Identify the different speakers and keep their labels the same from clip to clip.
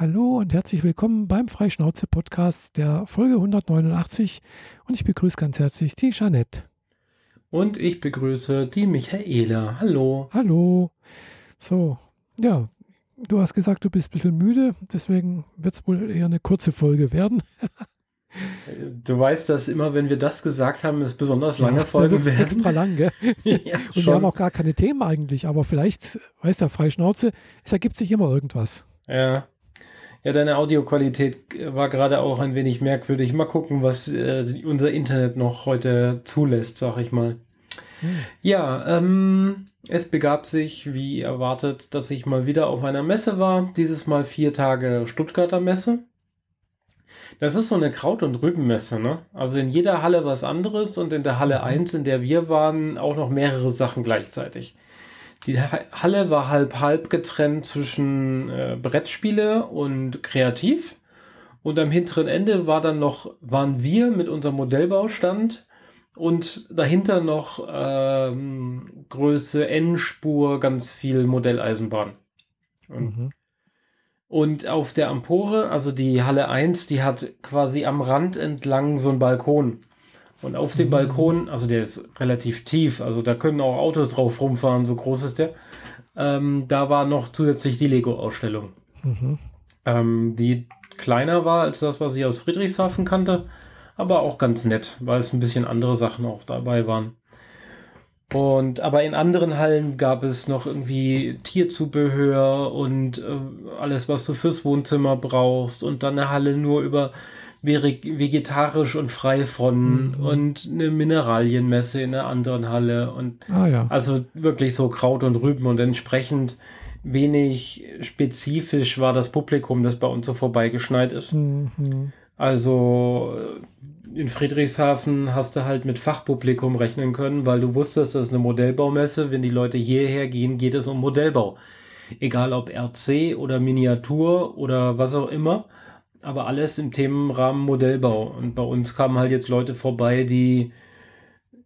Speaker 1: Hallo und herzlich willkommen beim Freischnauze-Podcast der Folge 189 und ich begrüße ganz herzlich die Jeanette.
Speaker 2: Und ich begrüße die Michaela. Hallo.
Speaker 1: Hallo. So, ja, du hast gesagt, du bist ein bisschen müde, deswegen wird es wohl eher eine kurze Folge werden.
Speaker 2: Du weißt, dass immer, wenn wir das gesagt haben, es besonders lange ja, Folgen werden.
Speaker 1: extra lang, gell? ja, und schon. wir haben auch gar keine Themen eigentlich, aber vielleicht, weißt du, frei Schnauze, es ergibt sich immer irgendwas.
Speaker 2: Ja. Ja, deine Audioqualität war gerade auch ein wenig merkwürdig. Mal gucken, was äh, unser Internet noch heute zulässt, sag ich mal. Hm. Ja, ähm, es begab sich, wie erwartet, dass ich mal wieder auf einer Messe war. Dieses Mal vier Tage Stuttgarter Messe. Das ist so eine Kraut- und Rübenmesse, ne? Also in jeder Halle was anderes und in der Halle 1, mhm. in der wir waren, auch noch mehrere Sachen gleichzeitig. Die Halle war halb halb getrennt zwischen äh, Brettspiele und Kreativ. Und am hinteren Ende war dann noch, waren wir mit unserem Modellbaustand und dahinter noch ähm, Größe N-Spur, ganz viel Modelleisenbahn. Mhm. Und auf der Empore, also die Halle 1, die hat quasi am Rand entlang so einen Balkon. Und auf dem. Balkon, also der ist relativ tief, also da können auch Autos drauf rumfahren, so groß ist der. Ähm, da war noch zusätzlich die Lego-Ausstellung, mhm. ähm, die kleiner war als das, was ich aus Friedrichshafen kannte, aber auch ganz nett, weil es ein bisschen andere Sachen auch dabei waren. Und aber in anderen Hallen gab es noch irgendwie Tierzubehör und äh, alles, was du fürs Wohnzimmer brauchst und dann eine Halle nur über vegetarisch und frei von mhm. und eine Mineralienmesse in einer anderen Halle und ah, ja. also wirklich so Kraut und Rüben und entsprechend wenig spezifisch war das Publikum, das bei uns so vorbeigeschneit ist. Mhm. Also in Friedrichshafen hast du halt mit Fachpublikum rechnen können, weil du wusstest, das ist eine Modellbaumesse. Wenn die Leute hierher gehen, geht es um Modellbau. Egal ob RC oder Miniatur oder was auch immer aber alles im Themenrahmen Modellbau. Und bei uns kamen halt jetzt Leute vorbei, die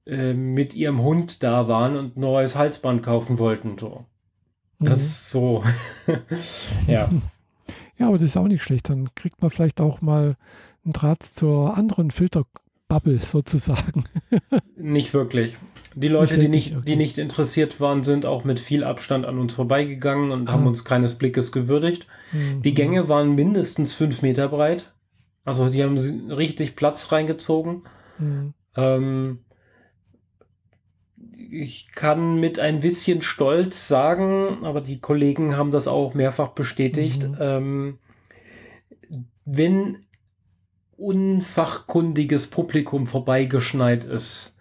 Speaker 2: äh, mit ihrem Hund da waren und ein neues Halsband kaufen wollten. So. Das mhm. ist so. ja.
Speaker 1: Ja, aber das ist auch nicht schlecht. Dann kriegt man vielleicht auch mal einen Draht zur anderen Filterbubble sozusagen.
Speaker 2: nicht wirklich. Die Leute, die, nicht, okay. die nicht interessiert waren, sind auch mit viel Abstand an uns vorbeigegangen und ah. haben uns keines Blickes gewürdigt. Mhm. Die Gänge waren mindestens fünf Meter breit. Also die haben richtig Platz reingezogen. Mhm. Ähm, ich kann mit ein bisschen Stolz sagen, aber die Kollegen haben das auch mehrfach bestätigt, mhm. ähm, wenn unfachkundiges Publikum vorbeigeschneit ist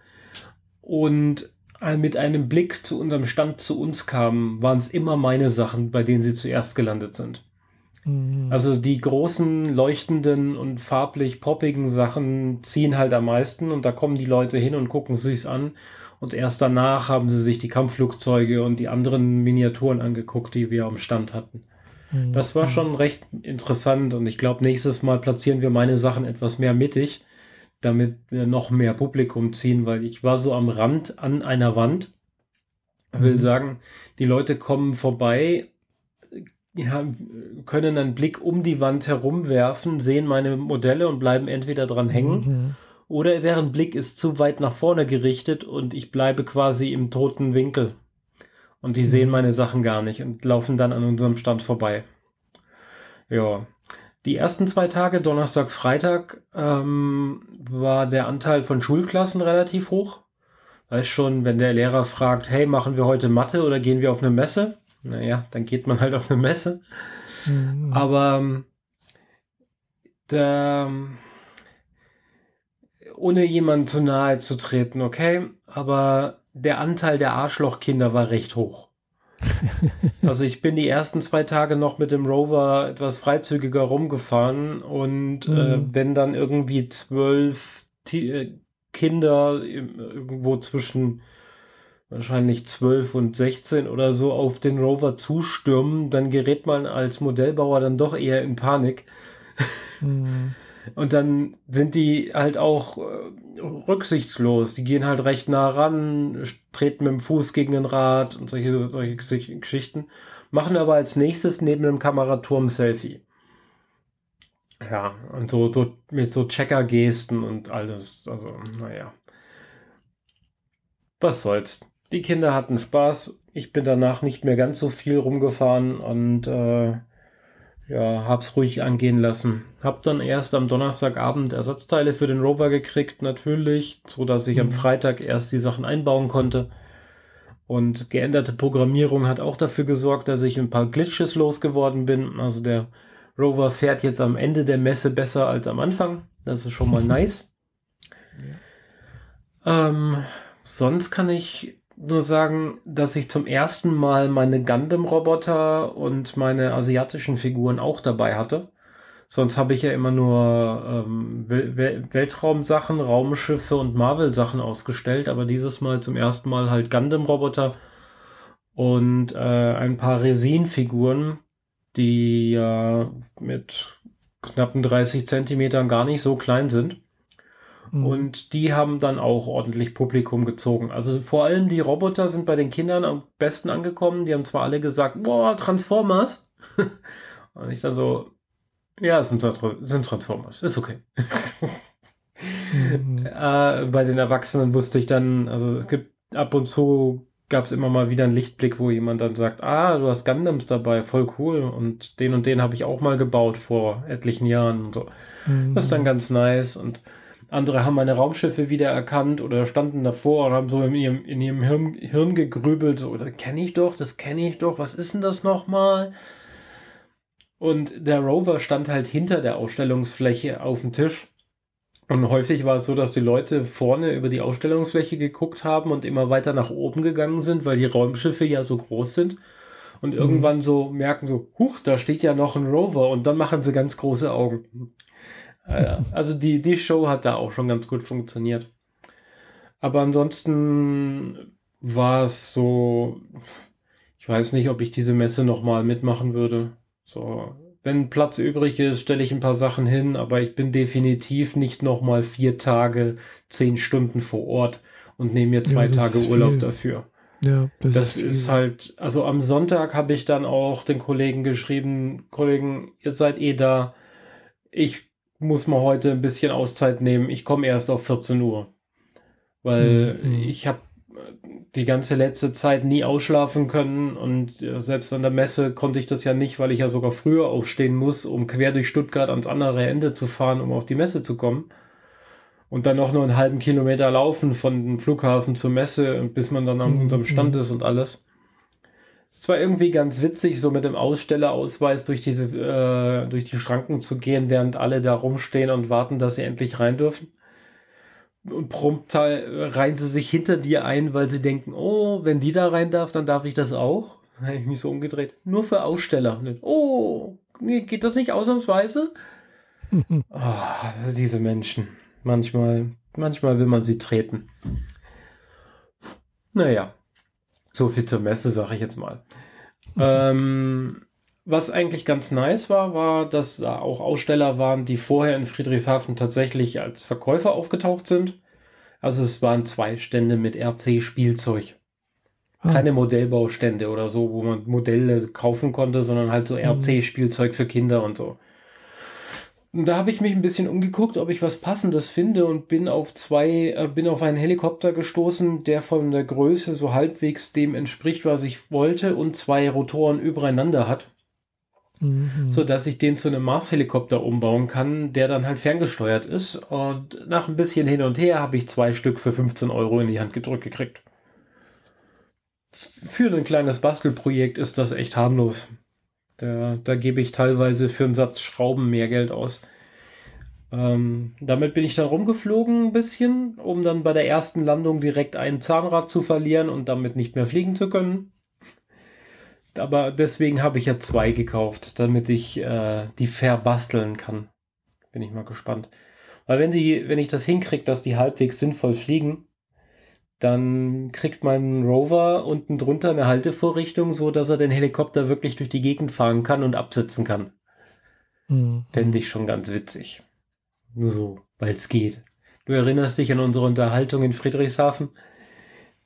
Speaker 2: und mit einem Blick zu unserem Stand zu uns kamen, waren es immer meine Sachen, bei denen sie zuerst gelandet sind. Mhm. Also die großen, leuchtenden und farblich poppigen Sachen ziehen halt am meisten und da kommen die Leute hin und gucken sich's an. Und erst danach haben sie sich die Kampfflugzeuge und die anderen Miniaturen angeguckt, die wir am Stand hatten. Mhm. Das war schon recht interessant und ich glaube, nächstes Mal platzieren wir meine Sachen etwas mehr mittig, damit wir noch mehr Publikum ziehen, weil ich war so am Rand an einer Wand. Ich will mhm. sagen, die Leute kommen vorbei ja, können einen Blick um die Wand herum werfen, sehen meine Modelle und bleiben entweder dran hängen mhm. oder deren Blick ist zu weit nach vorne gerichtet und ich bleibe quasi im toten Winkel. Und die mhm. sehen meine Sachen gar nicht und laufen dann an unserem Stand vorbei. Ja. Die ersten zwei Tage, Donnerstag, Freitag, ähm, war der Anteil von Schulklassen relativ hoch. Weiß schon, wenn der Lehrer fragt, hey, machen wir heute Mathe oder gehen wir auf eine Messe? naja, dann geht man halt auf eine Messe. Mhm. Aber ähm, da, ähm, ohne jemandem zu nahe zu treten, okay, aber der Anteil der Arschlochkinder war recht hoch. also ich bin die ersten zwei Tage noch mit dem Rover etwas freizügiger rumgefahren und äh, mhm. äh, wenn dann irgendwie zwölf T äh, Kinder irgendwo zwischen wahrscheinlich 12 und 16 oder so auf den Rover zustürmen, dann gerät man als Modellbauer dann doch eher in Panik. Mhm. Und dann sind die halt auch äh, rücksichtslos. Die gehen halt recht nah ran, treten mit dem Fuß gegen den Rad und solche, solche Geschichten. Machen aber als nächstes neben dem Kameraturm Selfie. Ja, und so, so mit so Checker-Gesten und alles. Also, naja. Was soll's. Die Kinder hatten Spaß. Ich bin danach nicht mehr ganz so viel rumgefahren und äh, ja, hab's ruhig angehen lassen. Hab dann erst am Donnerstagabend Ersatzteile für den Rover gekriegt, natürlich, so dass ich mhm. am Freitag erst die Sachen einbauen konnte. Und geänderte Programmierung hat auch dafür gesorgt, dass ich ein paar Glitches losgeworden bin. Also der Rover fährt jetzt am Ende der Messe besser als am Anfang. Das ist schon mal nice. Ja. Ähm, sonst kann ich nur sagen, dass ich zum ersten Mal meine Gundam-Roboter und meine asiatischen Figuren auch dabei hatte. Sonst habe ich ja immer nur ähm, Wel Weltraumsachen, Raumschiffe und Marvel-Sachen ausgestellt, aber dieses Mal zum ersten Mal halt Gundam-Roboter und äh, ein paar Resin-Figuren, die ja mit knappen 30 Zentimetern gar nicht so klein sind. Mhm. Und die haben dann auch ordentlich Publikum gezogen. Also vor allem die Roboter sind bei den Kindern am besten angekommen. Die haben zwar alle gesagt, boah, Transformers. Und ich dann so, ja, es sind, sind Transformers, ist okay. mhm. äh, bei den Erwachsenen wusste ich dann, also es gibt ab und zu gab es immer mal wieder einen Lichtblick, wo jemand dann sagt, ah, du hast Gundams dabei, voll cool. Und den und den habe ich auch mal gebaut vor etlichen Jahren und so. Mhm. Das ist dann ganz nice. Und andere haben meine Raumschiffe wieder erkannt oder standen davor und haben so in ihrem, in ihrem Hirn, Hirn gegrübelt, so, das kenne ich doch, das kenne ich doch, was ist denn das nochmal? Und der Rover stand halt hinter der Ausstellungsfläche auf dem Tisch. Und häufig war es so, dass die Leute vorne über die Ausstellungsfläche geguckt haben und immer weiter nach oben gegangen sind, weil die Raumschiffe ja so groß sind. Und irgendwann mhm. so merken so, huch, da steht ja noch ein Rover und dann machen sie ganz große Augen. Also die, die Show hat da auch schon ganz gut funktioniert. Aber ansonsten war es so, ich weiß nicht, ob ich diese Messe nochmal mitmachen würde. So, wenn Platz übrig ist, stelle ich ein paar Sachen hin, aber ich bin definitiv nicht nochmal vier Tage, zehn Stunden vor Ort und nehme mir zwei ja, Tage Urlaub viel. dafür. Ja, das, das ist, ist, halt, also am Sonntag habe ich dann auch den Kollegen geschrieben, Kollegen, ihr seid eh da. Ich muss man heute ein bisschen Auszeit nehmen. Ich komme erst auf 14 Uhr. Weil mhm. ich habe die ganze letzte Zeit nie ausschlafen können und selbst an der Messe konnte ich das ja nicht, weil ich ja sogar früher aufstehen muss, um quer durch Stuttgart ans andere Ende zu fahren, um auf die Messe zu kommen. Und dann noch nur einen halben Kilometer laufen von dem Flughafen zur Messe, bis man dann an mhm. unserem Stand ist und alles. Ist zwar irgendwie ganz witzig, so mit dem Ausstellerausweis durch diese, äh, durch die Schranken zu gehen, während alle da rumstehen und warten, dass sie endlich rein dürfen. Und prompt reihen sie sich hinter dir ein, weil sie denken, oh, wenn die da rein darf, dann darf ich das auch. Da habe ich mich so umgedreht. Nur für Aussteller. Oh, geht das nicht ausnahmsweise? oh, diese Menschen. Manchmal, manchmal will man sie treten. Naja. So viel zur Messe, sage ich jetzt mal. Mhm. Ähm, was eigentlich ganz nice war, war, dass da auch Aussteller waren, die vorher in Friedrichshafen tatsächlich als Verkäufer aufgetaucht sind. Also es waren zwei Stände mit RC-Spielzeug. Ah. Keine Modellbaustände oder so, wo man Modelle kaufen konnte, sondern halt so mhm. RC-Spielzeug für Kinder und so. Und da habe ich mich ein bisschen umgeguckt, ob ich was Passendes finde und bin auf zwei, äh, bin auf einen Helikopter gestoßen, der von der Größe so halbwegs dem entspricht, was ich wollte und zwei Rotoren übereinander hat. Mhm. So dass ich den zu einem Mars-Helikopter umbauen kann, der dann halt ferngesteuert ist. Und nach ein bisschen hin und her habe ich zwei Stück für 15 Euro in die Hand gedrückt gekriegt. Für ein kleines Bastelprojekt ist das echt harmlos. Da, da gebe ich teilweise für einen Satz Schrauben mehr Geld aus. Ähm, damit bin ich dann rumgeflogen ein bisschen, um dann bei der ersten Landung direkt ein Zahnrad zu verlieren und damit nicht mehr fliegen zu können. Aber deswegen habe ich ja zwei gekauft, damit ich äh, die verbasteln kann. Bin ich mal gespannt. Weil wenn die, wenn ich das hinkriege, dass die halbwegs sinnvoll fliegen, dann kriegt mein Rover unten drunter eine Haltevorrichtung, so dass er den Helikopter wirklich durch die Gegend fahren kann und absetzen kann. Mhm. Fände ich schon ganz witzig. Nur so, weil es geht. Du erinnerst dich an unsere Unterhaltung in Friedrichshafen?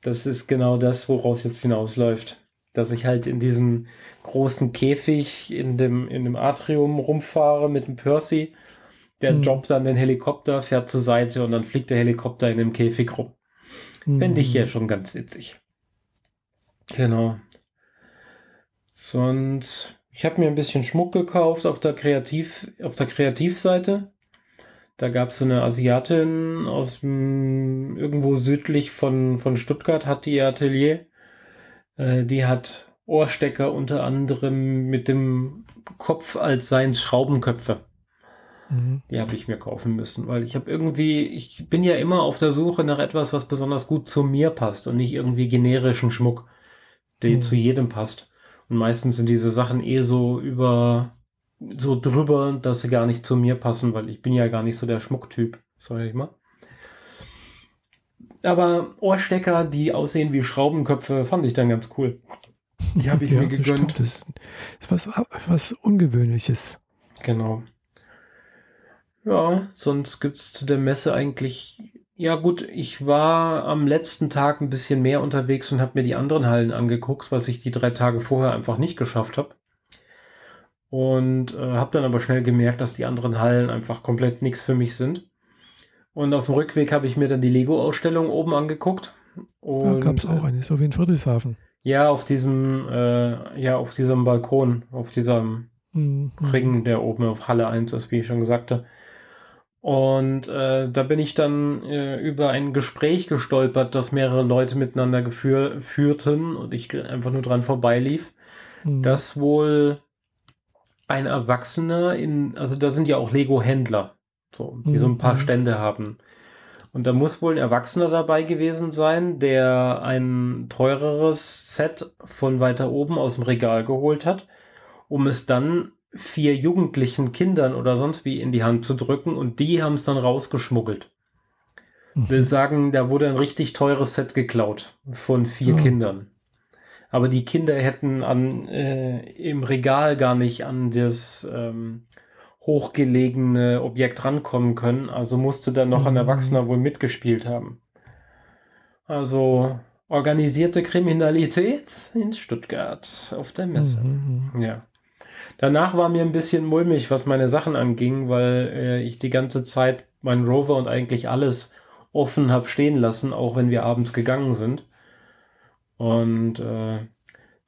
Speaker 2: Das ist genau das, woraus jetzt hinausläuft. Dass ich halt in diesem großen Käfig in dem, in dem Atrium rumfahre mit dem Percy Der mhm. droppt dann den Helikopter, fährt zur Seite und dann fliegt der Helikopter in dem Käfig rum. Mhm. Fände ich ja schon ganz witzig. Genau. Sonst, ich habe mir ein bisschen Schmuck gekauft auf der Kreativ, auf der Kreativseite. Da gab es so eine Asiatin aus dem, irgendwo südlich von, von Stuttgart, hat die ihr Atelier. Äh, die hat Ohrstecker unter anderem mit dem Kopf als seien Schraubenköpfe. Mhm. Die habe ich mir kaufen müssen, weil ich habe irgendwie, ich bin ja immer auf der Suche nach etwas, was besonders gut zu mir passt und nicht irgendwie generischen Schmuck, der mhm. zu jedem passt. Und meistens sind diese Sachen eh so über, so drüber, dass sie gar nicht zu mir passen, weil ich bin ja gar nicht so der Schmucktyp, sag ich mal. Aber Ohrstecker, die aussehen wie Schraubenköpfe, fand ich dann ganz cool. Die habe ich ja, mir gegönnt.
Speaker 1: Das ist was, was Ungewöhnliches.
Speaker 2: Genau. Ja, sonst gibt es zu der Messe eigentlich. Ja, gut, ich war am letzten Tag ein bisschen mehr unterwegs und habe mir die anderen Hallen angeguckt, was ich die drei Tage vorher einfach nicht geschafft habe. Und äh, habe dann aber schnell gemerkt, dass die anderen Hallen einfach komplett nichts für mich sind. Und auf dem Rückweg habe ich mir dann die Lego-Ausstellung oben angeguckt.
Speaker 1: Und, da gab es auch eine, so wie in Friedrichshafen.
Speaker 2: Ja, auf diesem, äh, ja, auf diesem Balkon, auf diesem mhm. Ring, der oben auf Halle 1 ist, wie ich schon sagte. Und äh, da bin ich dann äh, über ein Gespräch gestolpert, das mehrere Leute miteinander geführ führten und ich einfach nur dran vorbeilief, mhm. dass wohl ein Erwachsener in, also da sind ja auch Lego-Händler, so, die mhm. so ein paar mhm. Stände haben. Und da muss wohl ein Erwachsener dabei gewesen sein, der ein teureres Set von weiter oben aus dem Regal geholt hat, um es dann vier jugendlichen Kindern oder sonst wie in die Hand zu drücken und die haben es dann rausgeschmuggelt. Mhm. Will sagen, da wurde ein richtig teures Set geklaut von vier mhm. Kindern. Aber die Kinder hätten an äh, im Regal gar nicht an das ähm, hochgelegene Objekt rankommen können. Also musste dann noch mhm. ein Erwachsener wohl mitgespielt haben. Also organisierte Kriminalität in Stuttgart auf der Messe. Mhm. Ja. Danach war mir ein bisschen mulmig, was meine Sachen anging, weil äh, ich die ganze Zeit meinen Rover und eigentlich alles offen habe stehen lassen, auch wenn wir abends gegangen sind. Und äh,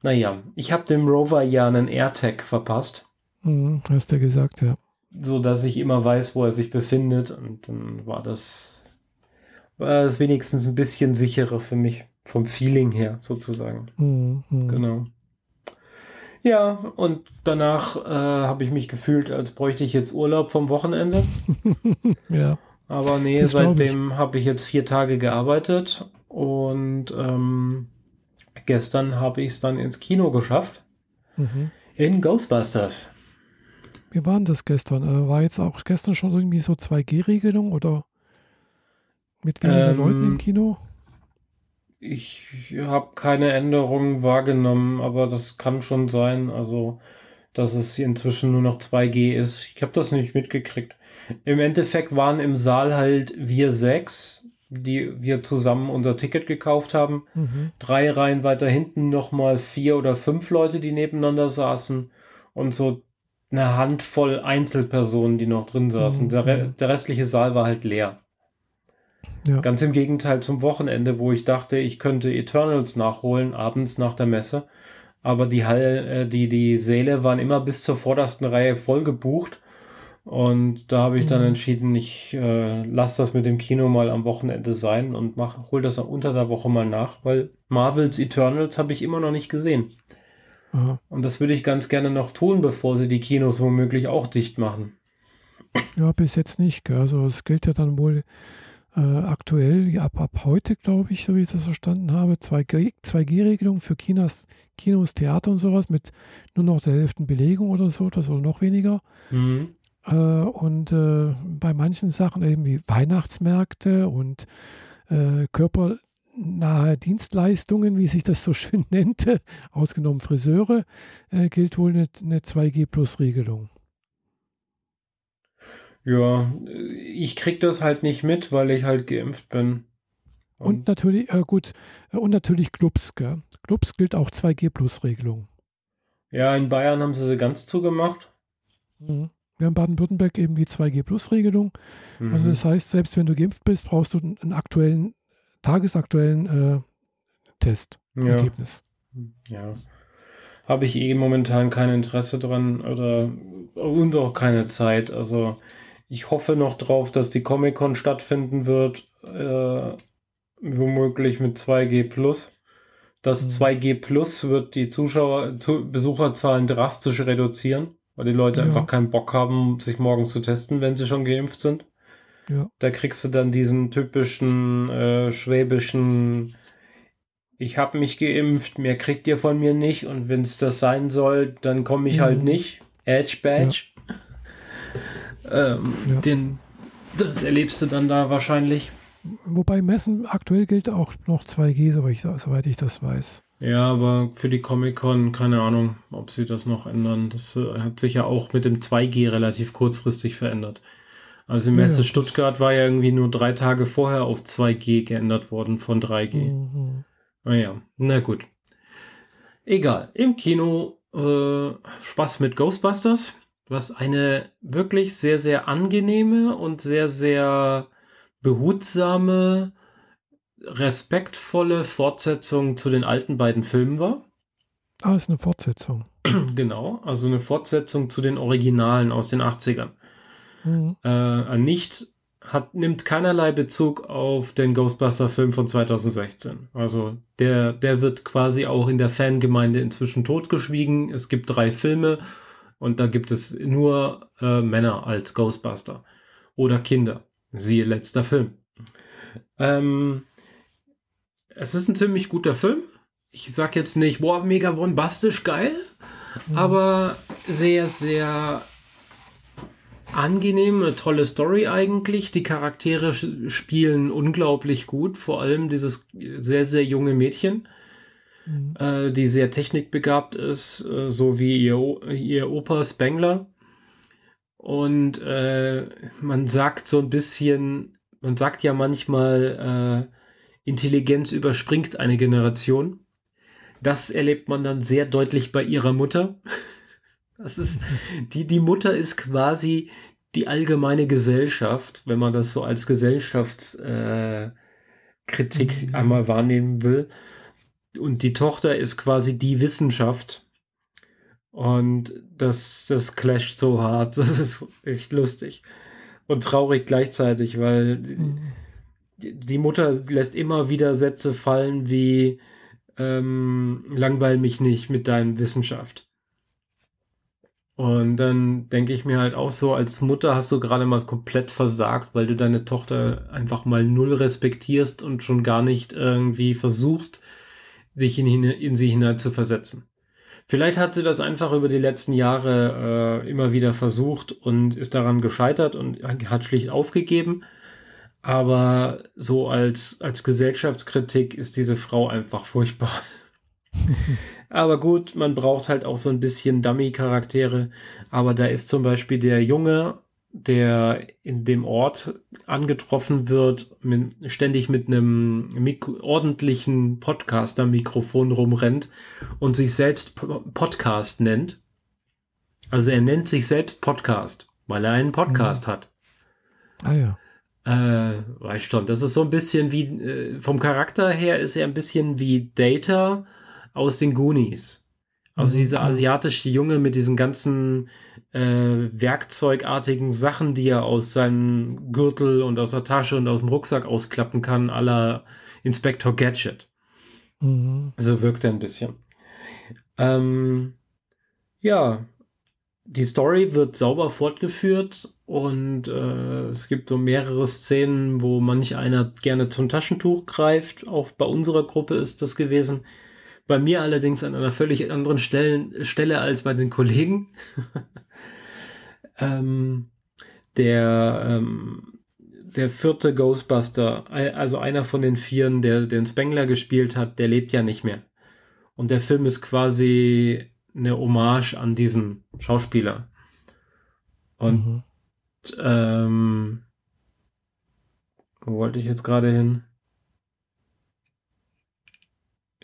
Speaker 2: naja, ich habe dem Rover ja einen AirTag verpasst.
Speaker 1: Mhm, hast du gesagt, ja.
Speaker 2: So dass ich immer weiß, wo er sich befindet. Und dann war das, war das wenigstens ein bisschen sicherer für mich, vom Feeling her sozusagen. Mhm, mhm. genau. Ja, und danach äh, habe ich mich gefühlt, als bräuchte ich jetzt Urlaub vom Wochenende.
Speaker 1: ja.
Speaker 2: Aber nee, das seitdem habe ich jetzt vier Tage gearbeitet und ähm, gestern habe ich es dann ins Kino geschafft. Mhm. In Ghostbusters.
Speaker 1: Wie war denn das gestern? Äh, war jetzt auch gestern schon irgendwie so 2G-Regelung oder mit weniger ähm, Leuten im Kino?
Speaker 2: Ich habe keine Änderungen wahrgenommen, aber das kann schon sein, also dass es inzwischen nur noch 2G ist. Ich habe das nicht mitgekriegt. Im Endeffekt waren im Saal halt wir sechs, die wir zusammen unser Ticket gekauft haben. Mhm. Drei Reihen weiter hinten nochmal vier oder fünf Leute, die nebeneinander saßen und so eine Handvoll Einzelpersonen, die noch drin saßen. Mhm. Der, der restliche Saal war halt leer. Ja. Ganz im Gegenteil zum Wochenende, wo ich dachte, ich könnte Eternals nachholen, abends nach der Messe. Aber die, Hall, äh, die, die Säle waren immer bis zur vordersten Reihe voll gebucht. Und da habe ich dann mhm. entschieden, ich äh, lasse das mit dem Kino mal am Wochenende sein und mach, hol das unter der Woche mal nach, weil Marvels Eternals habe ich immer noch nicht gesehen. Aha. Und das würde ich ganz gerne noch tun, bevor sie die Kinos womöglich auch dicht machen.
Speaker 1: Ja, bis jetzt nicht. Gell? Also es gilt ja dann wohl äh, aktuell, ab, ab heute, glaube ich, so wie ich das verstanden habe, 2G-Regelung für Kinos, Kinos, Theater und sowas mit nur noch der Hälfte Belegung oder so, das oder noch weniger. Mhm. Äh, und äh, bei manchen Sachen eben wie Weihnachtsmärkte und äh, körpernahe Dienstleistungen, wie sich das so schön nennt, ausgenommen Friseure, äh, gilt wohl eine, eine 2G-Plus-Regelung.
Speaker 2: Ja, ich krieg das halt nicht mit, weil ich halt geimpft bin.
Speaker 1: Und, und natürlich, äh, gut, äh, und natürlich Clubs, gell? Clubs gilt auch 2G-Plus-Regelung.
Speaker 2: Ja, in Bayern haben sie sie ganz zugemacht.
Speaker 1: Mhm. wir haben Baden-Württemberg eben die 2G-Plus-Regelung. Mhm. Also das heißt, selbst wenn du geimpft bist, brauchst du einen aktuellen, tagesaktuellen äh, Testergebnis.
Speaker 2: Ja. ja. Habe ich eh momentan kein Interesse dran oder und auch keine Zeit. Also ich hoffe noch drauf, dass die Comic-Con stattfinden wird. Äh, womöglich mit 2G Plus. Das mhm. 2G Plus wird die Zuschauer, zu, Besucherzahlen drastisch reduzieren, weil die Leute ja. einfach keinen Bock haben, sich morgens zu testen, wenn sie schon geimpft sind. Ja. Da kriegst du dann diesen typischen äh, schwäbischen ich habe mich geimpft, mehr kriegt ihr von mir nicht und wenn es das sein soll, dann komme ich halt mhm. halt nicht. Edge Badge. Ähm, ja. Den, das erlebst du dann da wahrscheinlich.
Speaker 1: Wobei Messen aktuell gilt auch noch 2G, soweit ich, soweit ich das weiß.
Speaker 2: Ja, aber für die Comic-Con, keine Ahnung, ob sie das noch ändern. Das äh, hat sich ja auch mit dem 2G relativ kurzfristig verändert. Also die Messe ja, Stuttgart war ja irgendwie nur drei Tage vorher auf 2G geändert worden von 3G. Mhm. Naja, ah na gut. Egal. Im Kino äh, Spaß mit Ghostbusters, was eine wirklich sehr, sehr angenehme und sehr, sehr behutsame, respektvolle Fortsetzung zu den alten beiden Filmen war.
Speaker 1: Ah, ist eine Fortsetzung.
Speaker 2: Genau, also eine Fortsetzung zu den Originalen aus den 80ern. Mhm. Äh, nicht hat, nimmt keinerlei Bezug auf den Ghostbuster-Film von 2016. Also der, der wird quasi auch in der Fangemeinde inzwischen totgeschwiegen. Es gibt drei Filme und da gibt es nur äh, Männer als Ghostbuster oder Kinder. Siehe letzter Film. Ähm, es ist ein ziemlich guter Film. Ich sag jetzt nicht, boah, mega bombastisch geil, mhm. aber sehr, sehr angenehm, eine tolle Story eigentlich. Die Charaktere spielen unglaublich gut, vor allem dieses sehr, sehr junge Mädchen, mhm. äh, die sehr technikbegabt ist, äh, so wie ihr, ihr Opa Spengler. Und äh, man sagt so ein bisschen, man sagt ja manchmal, äh, Intelligenz überspringt eine Generation. Das erlebt man dann sehr deutlich bei ihrer Mutter. Das ist, die, die Mutter ist quasi die allgemeine Gesellschaft, wenn man das so als Gesellschaftskritik äh, mhm. einmal wahrnehmen will. Und die Tochter ist quasi die Wissenschaft. Und das, das clasht so hart. Das ist echt lustig. Und traurig gleichzeitig, weil die, die Mutter lässt immer wieder Sätze fallen wie ähm, langweil mich nicht mit deinem Wissenschaft. Und dann denke ich mir halt auch so, als Mutter hast du gerade mal komplett versagt, weil du deine Tochter einfach mal null respektierst und schon gar nicht irgendwie versuchst, sich in, in sie hinein zu versetzen. Vielleicht hat sie das einfach über die letzten Jahre äh, immer wieder versucht und ist daran gescheitert und hat schlicht aufgegeben. Aber so als, als Gesellschaftskritik ist diese Frau einfach furchtbar. Aber gut, man braucht halt auch so ein bisschen Dummy-Charaktere. Aber da ist zum Beispiel der Junge, der in dem Ort angetroffen wird, mit, ständig mit einem Mik ordentlichen Podcaster-Mikrofon rumrennt und sich selbst Podcast nennt. Also er nennt sich selbst Podcast, weil er einen Podcast mhm. hat.
Speaker 1: Ah ja.
Speaker 2: Äh, weißt schon, das ist so ein bisschen wie, äh, vom Charakter her ist er ein bisschen wie Data, aus den Goonies. Also mhm. dieser asiatische Junge mit diesen ganzen äh, werkzeugartigen Sachen, die er aus seinem Gürtel und aus der Tasche und aus dem Rucksack ausklappen kann, aller Inspector Gadget. Mhm. So wirkt er ein bisschen. Ähm, ja, die Story wird sauber fortgeführt und äh, es gibt so mehrere Szenen, wo manch einer gerne zum Taschentuch greift. Auch bei unserer Gruppe ist das gewesen. Bei mir allerdings an einer völlig anderen Stellen, Stelle als bei den Kollegen. ähm, der, ähm, der vierte Ghostbuster, also einer von den Vieren, der den Spengler gespielt hat, der lebt ja nicht mehr. Und der Film ist quasi eine Hommage an diesen Schauspieler. Und mhm. ähm, wo wollte ich jetzt gerade hin?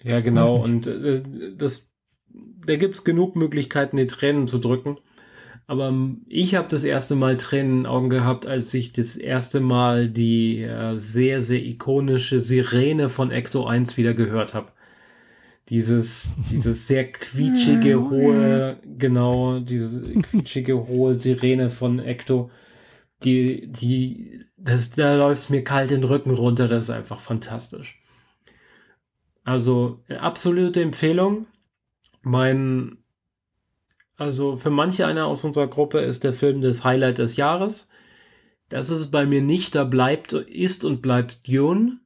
Speaker 2: Ja, genau. Und äh, das, da gibt es genug Möglichkeiten, die Tränen zu drücken. Aber ich habe das erste Mal Tränen in den Augen gehabt, als ich das erste Mal die äh, sehr, sehr ikonische Sirene von Ecto 1 wieder gehört habe. Dieses, dieses sehr quietschige, hohe, genau, diese quietschige, hohe Sirene von Ecto, die, die, das, da läuft es mir kalt den Rücken runter, das ist einfach fantastisch. Also, absolute Empfehlung. Mein also für manche einer aus unserer Gruppe ist der Film das Highlight des Jahres. Das ist bei mir nicht, da bleibt, ist und bleibt Dune.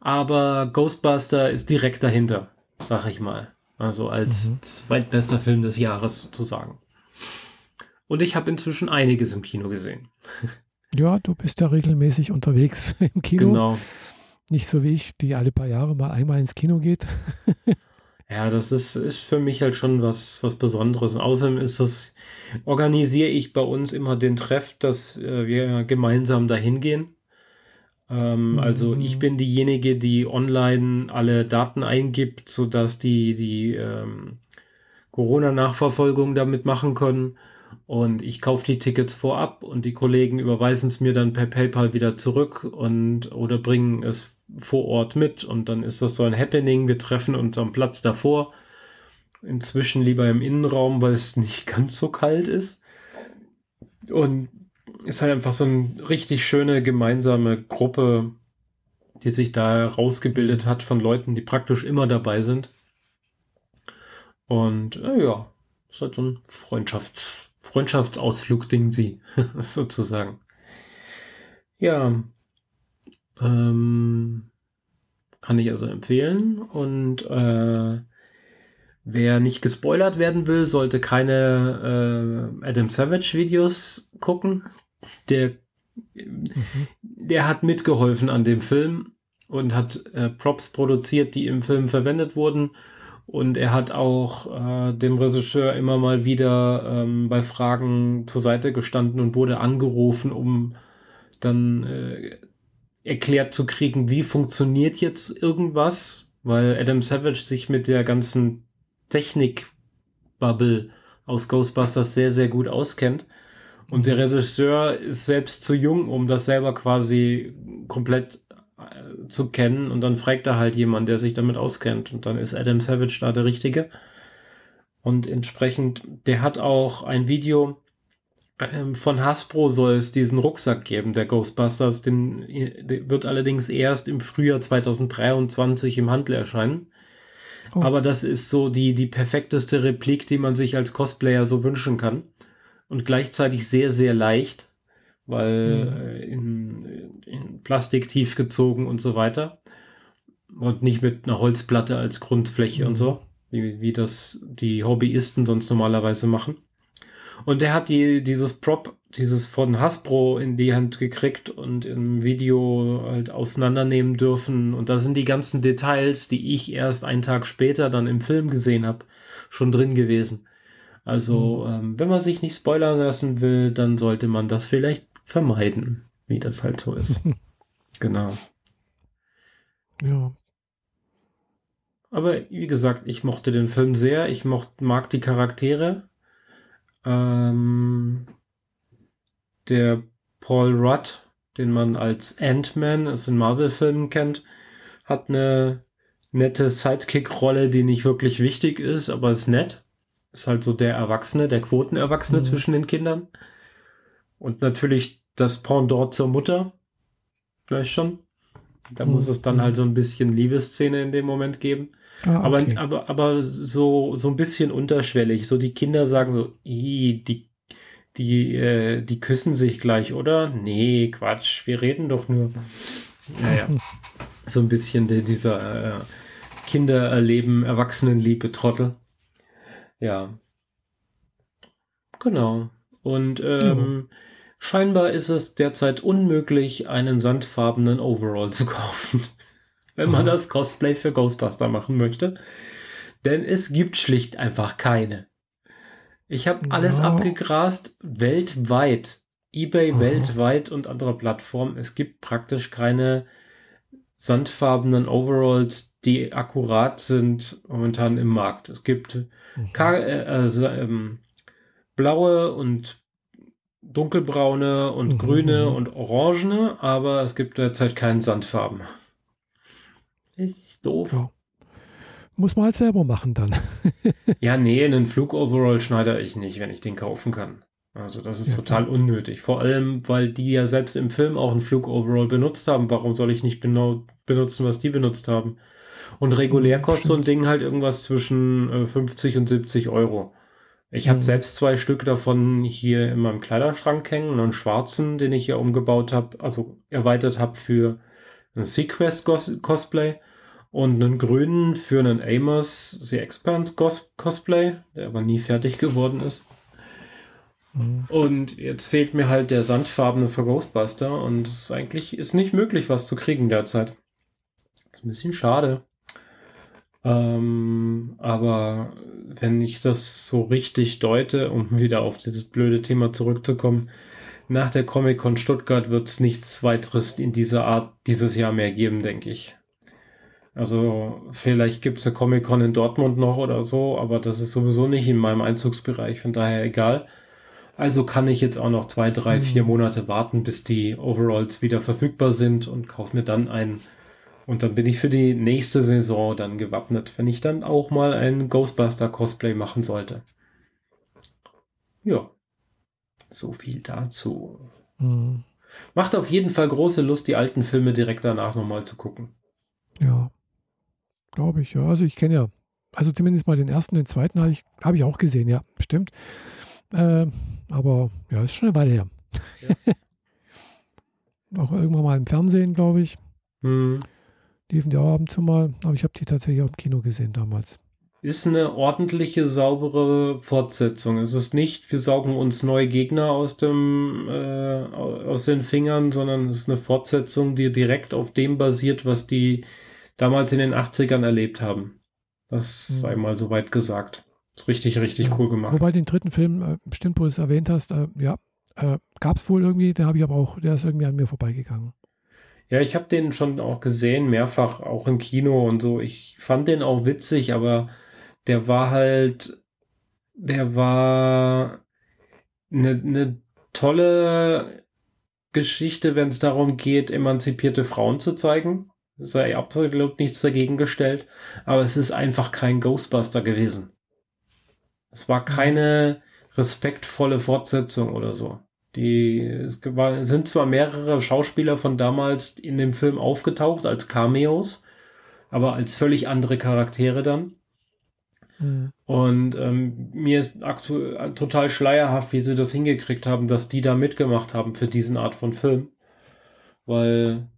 Speaker 2: Aber Ghostbuster ist direkt dahinter, sag ich mal. Also als mhm. zweitbester Film des Jahres sozusagen. Und ich habe inzwischen einiges im Kino gesehen.
Speaker 1: Ja, du bist ja regelmäßig unterwegs im Kino. Genau. Nicht so wie ich, die alle paar Jahre mal einmal ins Kino geht.
Speaker 2: Ja, das ist, ist für mich halt schon was, was Besonderes. außerdem ist das, organisiere ich bei uns immer den Treff, dass äh, wir gemeinsam dahin gehen. Ähm, mhm. Also ich bin diejenige, die online alle Daten eingibt, sodass die, die ähm, Corona-Nachverfolgung damit machen können. Und ich kaufe die Tickets vorab und die Kollegen überweisen es mir dann per PayPal wieder zurück und oder bringen es vor Ort mit und dann ist das so ein Happening. Wir treffen uns am Platz davor. Inzwischen lieber im Innenraum, weil es nicht ganz so kalt ist. Und ist halt einfach so eine richtig schöne gemeinsame Gruppe, die sich da herausgebildet hat von Leuten, die praktisch immer dabei sind. Und äh, ja, ist halt so ein Freundschafts Freundschaftsausflug-Ding sie, sozusagen. Ja, ähm, kann ich also empfehlen. Und äh, wer nicht gespoilert werden will, sollte keine äh, Adam Savage Videos gucken. Der, mhm. der hat mitgeholfen an dem Film und hat äh, Props produziert, die im Film verwendet wurden. Und er hat auch äh, dem Regisseur immer mal wieder ähm, bei Fragen zur Seite gestanden und wurde angerufen, um dann äh, erklärt zu kriegen, wie funktioniert jetzt irgendwas, weil Adam Savage sich mit der ganzen Technik-Bubble aus Ghostbusters sehr, sehr gut auskennt. Und der mhm. Regisseur ist selbst zu jung, um das selber quasi komplett zu kennen. Und dann fragt er halt jemand, der sich damit auskennt. Und dann ist Adam Savage da der Richtige. Und entsprechend, der hat auch ein Video, ähm, von Hasbro soll es diesen Rucksack geben, der Ghostbusters. Den, der wird allerdings erst im Frühjahr 2023 im Handel erscheinen. Oh. Aber das ist so die, die perfekteste Replik, die man sich als Cosplayer so wünschen kann. Und gleichzeitig sehr, sehr leicht, weil mhm. in, in Plastik tief gezogen und so weiter. Und nicht mit einer Holzplatte als Grundfläche mhm. und so, wie, wie das die Hobbyisten sonst normalerweise machen. Und der hat die, dieses Prop, dieses von Hasbro in die Hand gekriegt und im Video halt auseinandernehmen dürfen. Und da sind die ganzen Details, die ich erst einen Tag später dann im Film gesehen habe, schon drin gewesen. Also, mhm. ähm, wenn man sich nicht spoilern lassen will, dann sollte man das vielleicht vermeiden, wie das halt so ist. genau.
Speaker 1: Ja.
Speaker 2: Aber wie gesagt, ich mochte den Film sehr. Ich mocht, mag die Charaktere. Ähm, der Paul Rudd, den man als Ant-Man aus den Marvel-Filmen kennt, hat eine nette Sidekick-Rolle, die nicht wirklich wichtig ist, aber ist nett. Ist halt so der Erwachsene, der Quotenerwachsene mhm. zwischen den Kindern. Und natürlich das Pendant zur Mutter. Vielleicht schon. Da mhm. muss es dann halt so ein bisschen Liebesszene in dem Moment geben. Ah, okay. aber, aber, aber so, so ein bisschen unterschwellig. So die Kinder sagen so, die, die, äh, die küssen sich gleich, oder? Nee, Quatsch, wir reden doch nur. Naja, so ein bisschen der, dieser äh, Kinder erleben Erwachsenenliebe Trottel. Ja. Genau. Und ähm, mhm. Scheinbar ist es derzeit unmöglich, einen sandfarbenen Overall zu kaufen wenn man das Cosplay für Ghostbuster machen möchte. Denn es gibt schlicht einfach keine. Ich habe alles ja. abgegrast, weltweit. eBay Aha. weltweit und andere Plattformen. Es gibt praktisch keine sandfarbenen Overalls, die akkurat sind momentan im Markt. Es gibt mhm. äh, äh, ähm, blaue und dunkelbraune und mhm. grüne und orangene, aber es gibt derzeit keinen Sandfarben.
Speaker 1: Echt doof. Ja. Muss man halt selber machen dann.
Speaker 2: ja, nee, einen Flug-Overall schneide ich nicht, wenn ich den kaufen kann. Also das ist ja, total klar. unnötig. Vor allem, weil die ja selbst im Film auch einen Flug-Overall benutzt haben. Warum soll ich nicht genau benutzen, was die benutzt haben? Und regulär kostet Stimmt. so ein Ding halt irgendwas zwischen 50 äh, und 70 Euro. Ich habe mhm. selbst zwei Stück davon hier in meinem Kleiderschrank hängen, einen schwarzen, den ich hier umgebaut habe, also erweitert habe für ein Sequest Cosplay und einen grünen für einen Amos The Expanse Cos Cosplay, der aber nie fertig geworden ist. Mhm. Und jetzt fehlt mir halt der sandfarbene für Ghostbuster und es eigentlich ist nicht möglich, was zu kriegen derzeit. Ist ein bisschen schade. Ähm, aber wenn ich das so richtig deute, um wieder auf dieses blöde Thema zurückzukommen, nach der Comic-Con Stuttgart wird es nichts weiteres in dieser Art dieses Jahr mehr geben, denke ich. Also vielleicht gibt es eine Comic-Con in Dortmund noch oder so, aber das ist sowieso nicht in meinem Einzugsbereich, von daher egal. Also kann ich jetzt auch noch zwei, drei, vier Monate warten, bis die Overalls wieder verfügbar sind und kaufe mir dann einen und dann bin ich für die nächste Saison dann gewappnet, wenn ich dann auch mal ein Ghostbuster-Cosplay machen sollte. Ja, so viel dazu. Mhm. Macht auf jeden Fall große Lust, die alten Filme direkt danach nochmal zu gucken.
Speaker 1: Ja, glaube ich, ja. Also ich kenne ja, also zumindest mal den ersten, den zweiten habe ich, hab ich auch gesehen, ja, stimmt. Äh, aber ja, ist schon eine Weile her. Ja. auch irgendwann mal im Fernsehen, glaube ich. Mhm liefen die auch ab und zu mal, aber ich habe die tatsächlich auch im Kino gesehen damals.
Speaker 2: Ist eine ordentliche, saubere Fortsetzung. Es ist nicht, wir saugen uns neue Gegner aus, dem, äh, aus den Fingern, sondern es ist eine Fortsetzung, die direkt auf dem basiert, was die damals in den 80ern erlebt haben. Das mhm. sei mal soweit gesagt. Ist richtig, richtig ja. cool gemacht.
Speaker 1: Wobei den dritten Film, äh, bestimmt, wo du es erwähnt hast, äh, ja, äh, gab es wohl irgendwie, den habe ich aber auch, der ist irgendwie an mir vorbeigegangen.
Speaker 2: Ja, ich habe den schon auch gesehen, mehrfach, auch im Kino und so. Ich fand den auch witzig, aber der war halt, der war eine ne tolle Geschichte, wenn es darum geht, emanzipierte Frauen zu zeigen. Sei absolut nichts dagegen gestellt, aber es ist einfach kein Ghostbuster gewesen. Es war keine respektvolle Fortsetzung oder so. Die, es sind zwar mehrere Schauspieler von damals in dem Film aufgetaucht als Cameos, aber als völlig andere Charaktere dann. Mhm. Und ähm, mir ist aktuell total schleierhaft, wie sie das hingekriegt haben, dass die da mitgemacht haben für diesen Art von Film. Weil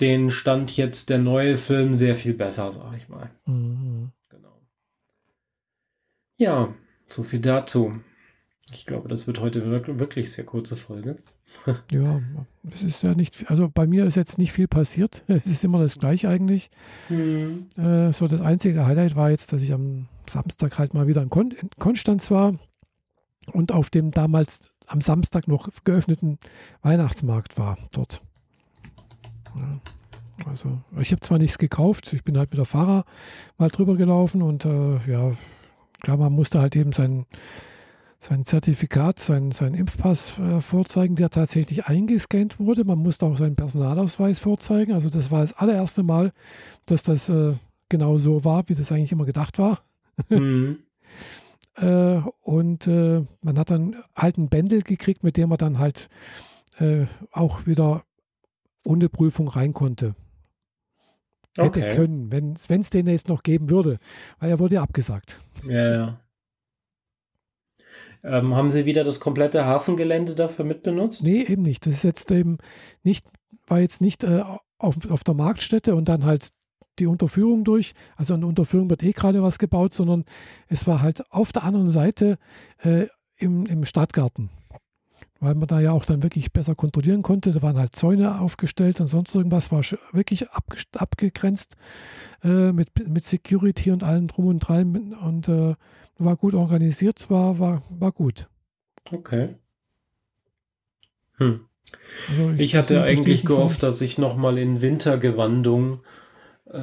Speaker 2: den stand jetzt der neue Film sehr viel besser, sag ich mal. Mhm. Genau. Ja, so viel dazu. Ich glaube, das wird heute wirklich sehr kurze Folge.
Speaker 1: ja, es ist ja nicht, also bei mir ist jetzt nicht viel passiert. Es ist immer das gleiche eigentlich. Mhm. Äh, so das einzige Highlight war jetzt, dass ich am Samstag halt mal wieder in, Kon in Konstanz war und auf dem damals am Samstag noch geöffneten Weihnachtsmarkt war dort. Ja. Also, ich habe zwar nichts gekauft, ich bin halt mit der Fahrer mal drüber gelaufen und äh, ja, klar, man musste halt eben seinen sein Zertifikat, sein, sein Impfpass äh, vorzeigen, der tatsächlich eingescannt wurde. Man musste auch seinen Personalausweis vorzeigen. Also das war das allererste Mal, dass das äh, genau so war, wie das eigentlich immer gedacht war. Mhm. äh, und äh, man hat dann halt ein Bändel gekriegt, mit dem man dann halt äh, auch wieder ohne Prüfung rein konnte. Hätte okay. können, wenn es den jetzt noch geben würde, weil er wurde ja abgesagt.
Speaker 2: Ja, ja. Ähm, haben Sie wieder das komplette Hafengelände dafür mitbenutzt?
Speaker 1: Nee, eben nicht. Das ist jetzt eben nicht, war jetzt nicht äh, auf, auf der Marktstätte und dann halt die Unterführung durch. Also an der Unterführung wird eh gerade was gebaut, sondern es war halt auf der anderen Seite äh, im, im Stadtgarten. Weil man da ja auch dann wirklich besser kontrollieren konnte. Da waren halt Zäune aufgestellt und sonst irgendwas, war wirklich abgegrenzt äh, mit, mit Security und allem drum und dran. Und äh, war gut organisiert, war, war, war gut.
Speaker 2: Okay. Hm. Also ich, ich hatte eigentlich gehofft, dass ich nochmal in Wintergewandung, äh,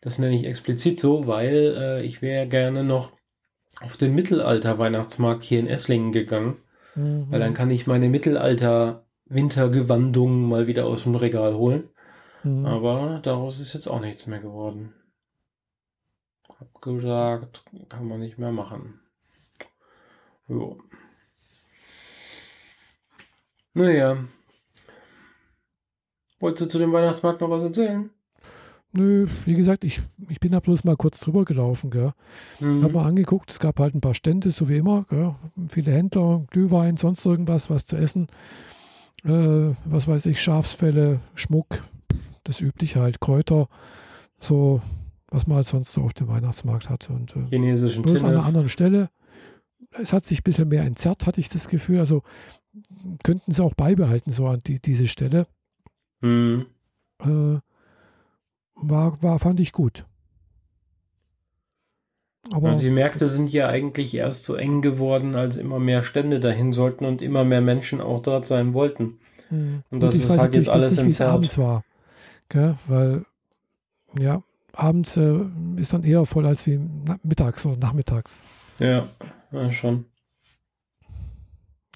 Speaker 2: das nenne ich explizit so, weil äh, ich wäre gerne noch auf den Mittelalter-Weihnachtsmarkt hier in Esslingen gegangen, mhm. weil dann kann ich meine Mittelalter-Wintergewandung mal wieder aus dem Regal holen. Mhm. Aber daraus ist jetzt auch nichts mehr geworden. Hab gesagt, kann man nicht mehr machen. Jo. Naja. Wolltest du zu dem Weihnachtsmarkt noch was erzählen?
Speaker 1: Nö, wie gesagt, ich, ich bin da bloß mal kurz drüber gelaufen. Gell. Mhm. Hab mal angeguckt, es gab halt ein paar Stände, so wie immer. Gell. Viele Händler, Glühwein, sonst irgendwas, was zu essen. Äh, was weiß ich, Schafsfälle, Schmuck, das übliche halt, Kräuter, so, was man halt sonst so auf dem Weihnachtsmarkt hat. Und
Speaker 2: äh, chinesischen
Speaker 1: bloß an einer anderen Stelle. Es hat sich ein bisschen mehr entzerrt, hatte ich das Gefühl. Also könnten sie auch beibehalten, so an die, diese Stelle. Mhm. Äh, war, war, fand ich gut.
Speaker 2: Aber ja, die Märkte sind ja eigentlich erst so eng geworden, als immer mehr Stände dahin sollten und immer mehr Menschen auch dort sein wollten.
Speaker 1: Mhm. Und das ist halt jetzt alles im Abends war. Gell? Weil, ja, abends äh, ist dann eher voll als wie mittags oder nachmittags.
Speaker 2: Ja, ja schon.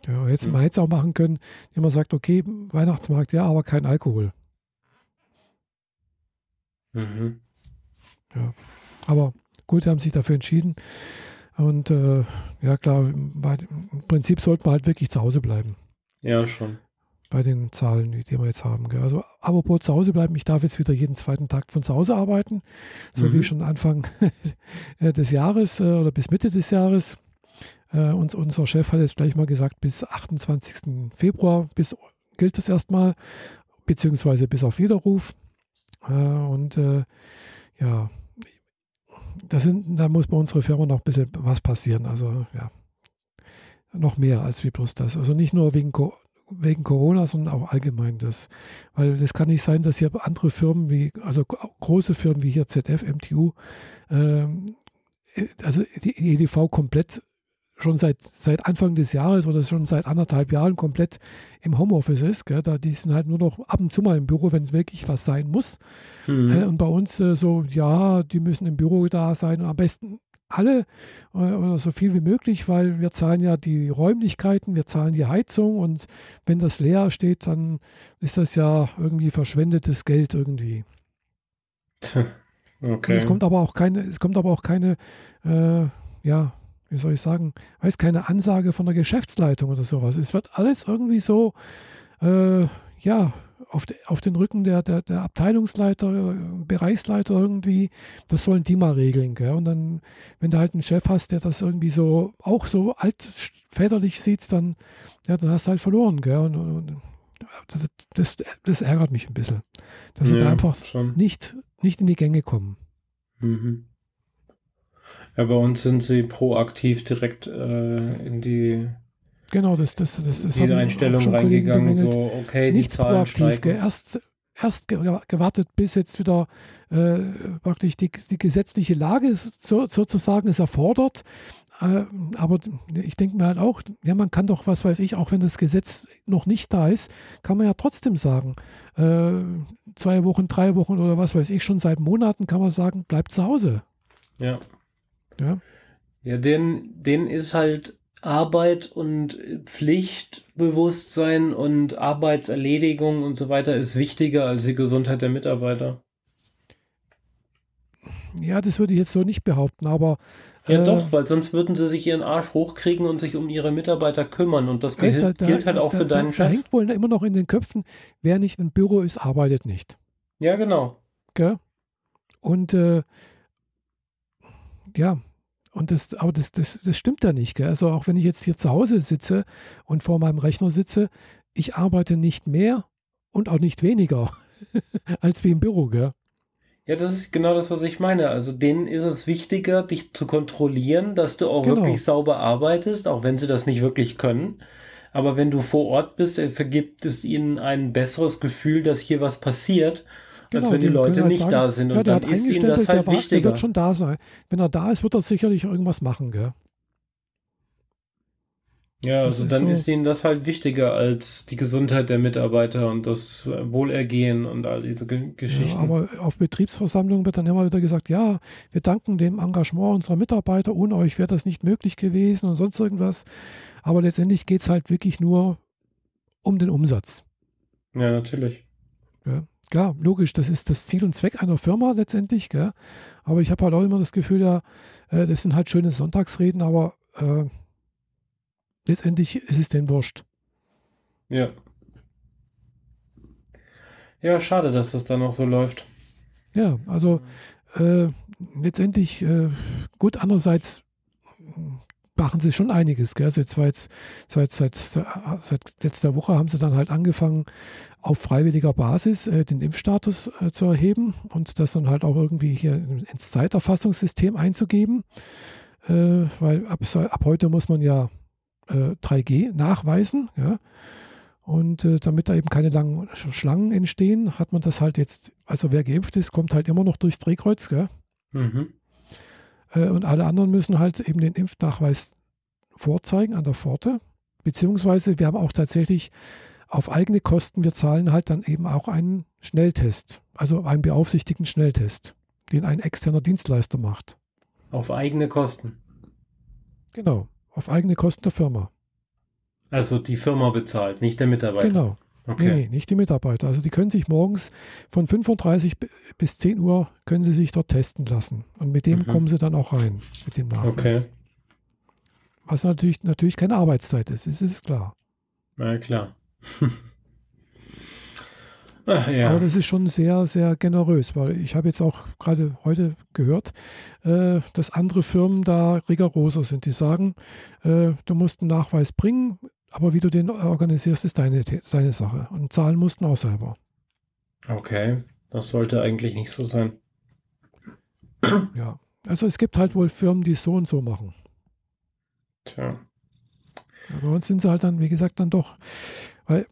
Speaker 1: Ja, jetzt, mhm. man hätte es auch machen können, wenn man sagt, okay, Weihnachtsmarkt, ja, aber kein Alkohol. Mhm. Ja, aber gut, die haben sich dafür entschieden. Und äh, ja, klar, bei, im Prinzip sollte man halt wirklich zu Hause bleiben.
Speaker 2: Ja, schon.
Speaker 1: Bei den Zahlen, die wir jetzt haben. Gell. Also, apropos zu Hause bleiben, ich darf jetzt wieder jeden zweiten Tag von zu Hause arbeiten, so mhm. wie schon Anfang des Jahres äh, oder bis Mitte des Jahres. Äh, und unser Chef hat jetzt gleich mal gesagt, bis 28. Februar bis, gilt das erstmal, beziehungsweise bis auf Widerruf. Äh, und äh, ja, das sind, da muss bei unserer Firma noch ein bisschen was passieren. Also ja, noch mehr als wie bloß das. Also nicht nur wegen, wegen Corona, sondern auch allgemein das. Weil es kann nicht sein, dass hier andere Firmen wie, also große Firmen wie hier ZF, MTU, ähm, also die EDV komplett schon seit, seit Anfang des Jahres oder schon seit anderthalb Jahren komplett im Homeoffice ist. Gell? Da, die sind halt nur noch ab und zu mal im Büro, wenn es wirklich was sein muss. Mhm. Äh, und bei uns äh, so, ja, die müssen im Büro da sein. Am besten alle äh, oder so viel wie möglich, weil wir zahlen ja die Räumlichkeiten, wir zahlen die Heizung und wenn das leer steht, dann ist das ja irgendwie verschwendetes Geld irgendwie. Okay. es kommt aber auch keine, es kommt aber auch keine, äh, ja, wie soll ich sagen, weiß keine Ansage von der Geschäftsleitung oder sowas. Es wird alles irgendwie so, äh, ja, auf, de, auf, den Rücken der, der, der, Abteilungsleiter, Bereichsleiter irgendwie, das sollen die mal regeln. Gell? Und dann, wenn du halt einen Chef hast, der das irgendwie so auch so altväterlich sieht, dann, ja, dann hast du halt verloren. Gell? Und, und das, das, das, ärgert mich ein bisschen, dass ja, sie da einfach nicht, nicht in die Gänge kommen. Mhm.
Speaker 2: Ja, bei uns sind sie proaktiv direkt äh, in die
Speaker 1: Genau, das, das, das, das
Speaker 2: die Einstellung reingegangen, so, okay, die Zahlen steigen.
Speaker 1: Erst, erst gewartet, bis jetzt wieder äh, praktisch die, die gesetzliche Lage ist, so, sozusagen es erfordert. Äh, aber ich denke mir halt auch, ja, man kann doch, was weiß ich, auch wenn das Gesetz noch nicht da ist, kann man ja trotzdem sagen, äh, zwei Wochen, drei Wochen oder was weiß ich, schon seit Monaten kann man sagen, bleibt zu Hause.
Speaker 2: Ja. Ja, ja den, den ist halt Arbeit und Pflichtbewusstsein und Arbeitserledigung und so weiter ist wichtiger als die Gesundheit der Mitarbeiter.
Speaker 1: Ja, das würde ich jetzt so nicht behaupten, aber.
Speaker 2: Ja, äh, doch, weil sonst würden sie sich ihren Arsch hochkriegen und sich um ihre Mitarbeiter kümmern. Und das gilt, da, gilt halt auch da, für deinen da, Chef. Da hängt
Speaker 1: wohl immer noch in den Köpfen, wer nicht im Büro ist, arbeitet nicht.
Speaker 2: Ja, genau.
Speaker 1: Gell? Und äh, ja, und das, aber das, das, das stimmt ja nicht. Gell? Also auch wenn ich jetzt hier zu Hause sitze und vor meinem Rechner sitze, ich arbeite nicht mehr und auch nicht weniger als wie im Büro. Gell?
Speaker 2: Ja, das ist genau das, was ich meine. Also denen ist es wichtiger, dich zu kontrollieren, dass du auch genau. wirklich sauber arbeitest, auch wenn sie das nicht wirklich können. Aber wenn du vor Ort bist, vergibt es ihnen ein besseres Gefühl, dass hier was passiert Genau, als wenn die Leute halt nicht sagen, da sind. Und ja, dann ist ihnen das halt der wichtiger.
Speaker 1: Der wird schon da sein. Wenn er da ist, wird er sicherlich irgendwas machen, gell?
Speaker 2: Ja, also ist dann so, ist ihnen das halt wichtiger als die Gesundheit der Mitarbeiter und das Wohlergehen und all diese Geschichten. Ja,
Speaker 1: aber auf Betriebsversammlungen wird dann immer wieder gesagt, ja, wir danken dem Engagement unserer Mitarbeiter, ohne euch wäre das nicht möglich gewesen und sonst irgendwas. Aber letztendlich geht es halt wirklich nur um den Umsatz.
Speaker 2: Ja, natürlich.
Speaker 1: Ja, klar, logisch, das ist das Ziel und Zweck einer Firma letztendlich, gell? aber ich habe halt auch immer das Gefühl, ja, äh, das sind halt schöne Sonntagsreden, aber äh, letztendlich ist es den wurscht.
Speaker 2: Ja. Ja, schade, dass das dann noch so läuft.
Speaker 1: Ja, also äh, letztendlich, äh, gut, andererseits machen sie schon einiges. Gell? Also jetzt war jetzt, seit, seit, seit letzter Woche haben sie dann halt angefangen, auf freiwilliger Basis äh, den Impfstatus äh, zu erheben und das dann halt auch irgendwie hier ins Zeiterfassungssystem einzugeben. Äh, weil ab, ab heute muss man ja 3G äh, nachweisen. Ja? Und äh, damit da eben keine langen Schlangen entstehen, hat man das halt jetzt, also wer geimpft ist, kommt halt immer noch durchs Drehkreuz. Gell? Mhm. Äh, und alle anderen müssen halt eben den Impfnachweis vorzeigen an der Pforte. Beziehungsweise wir haben auch tatsächlich auf eigene Kosten, wir zahlen halt dann eben auch einen Schnelltest, also einen beaufsichtigten Schnelltest, den ein externer Dienstleister macht.
Speaker 2: Auf eigene Kosten.
Speaker 1: Genau. Auf eigene Kosten der Firma.
Speaker 2: Also die Firma bezahlt, nicht der Mitarbeiter.
Speaker 1: Genau. Okay. Nee, nee, nicht die Mitarbeiter. Also die können sich morgens von 35 bis 10 Uhr können sie sich dort testen lassen. Und mit dem mhm. kommen sie dann auch rein, mit dem Nachweis. Okay. Was natürlich, natürlich keine Arbeitszeit ist, ist, ist klar.
Speaker 2: Na klar.
Speaker 1: Ach, ja. Aber das ist schon sehr, sehr generös, weil ich habe jetzt auch gerade heute gehört, äh, dass andere Firmen da rigoroser sind. Die sagen, äh, du musst einen Nachweis bringen, aber wie du den organisierst, ist deine, deine Sache. Und zahlen mussten auch selber.
Speaker 2: Okay, das sollte eigentlich nicht so sein.
Speaker 1: Ja, also es gibt halt wohl Firmen, die es so und so machen. Tja. bei uns sind sie halt dann, wie gesagt, dann doch, weil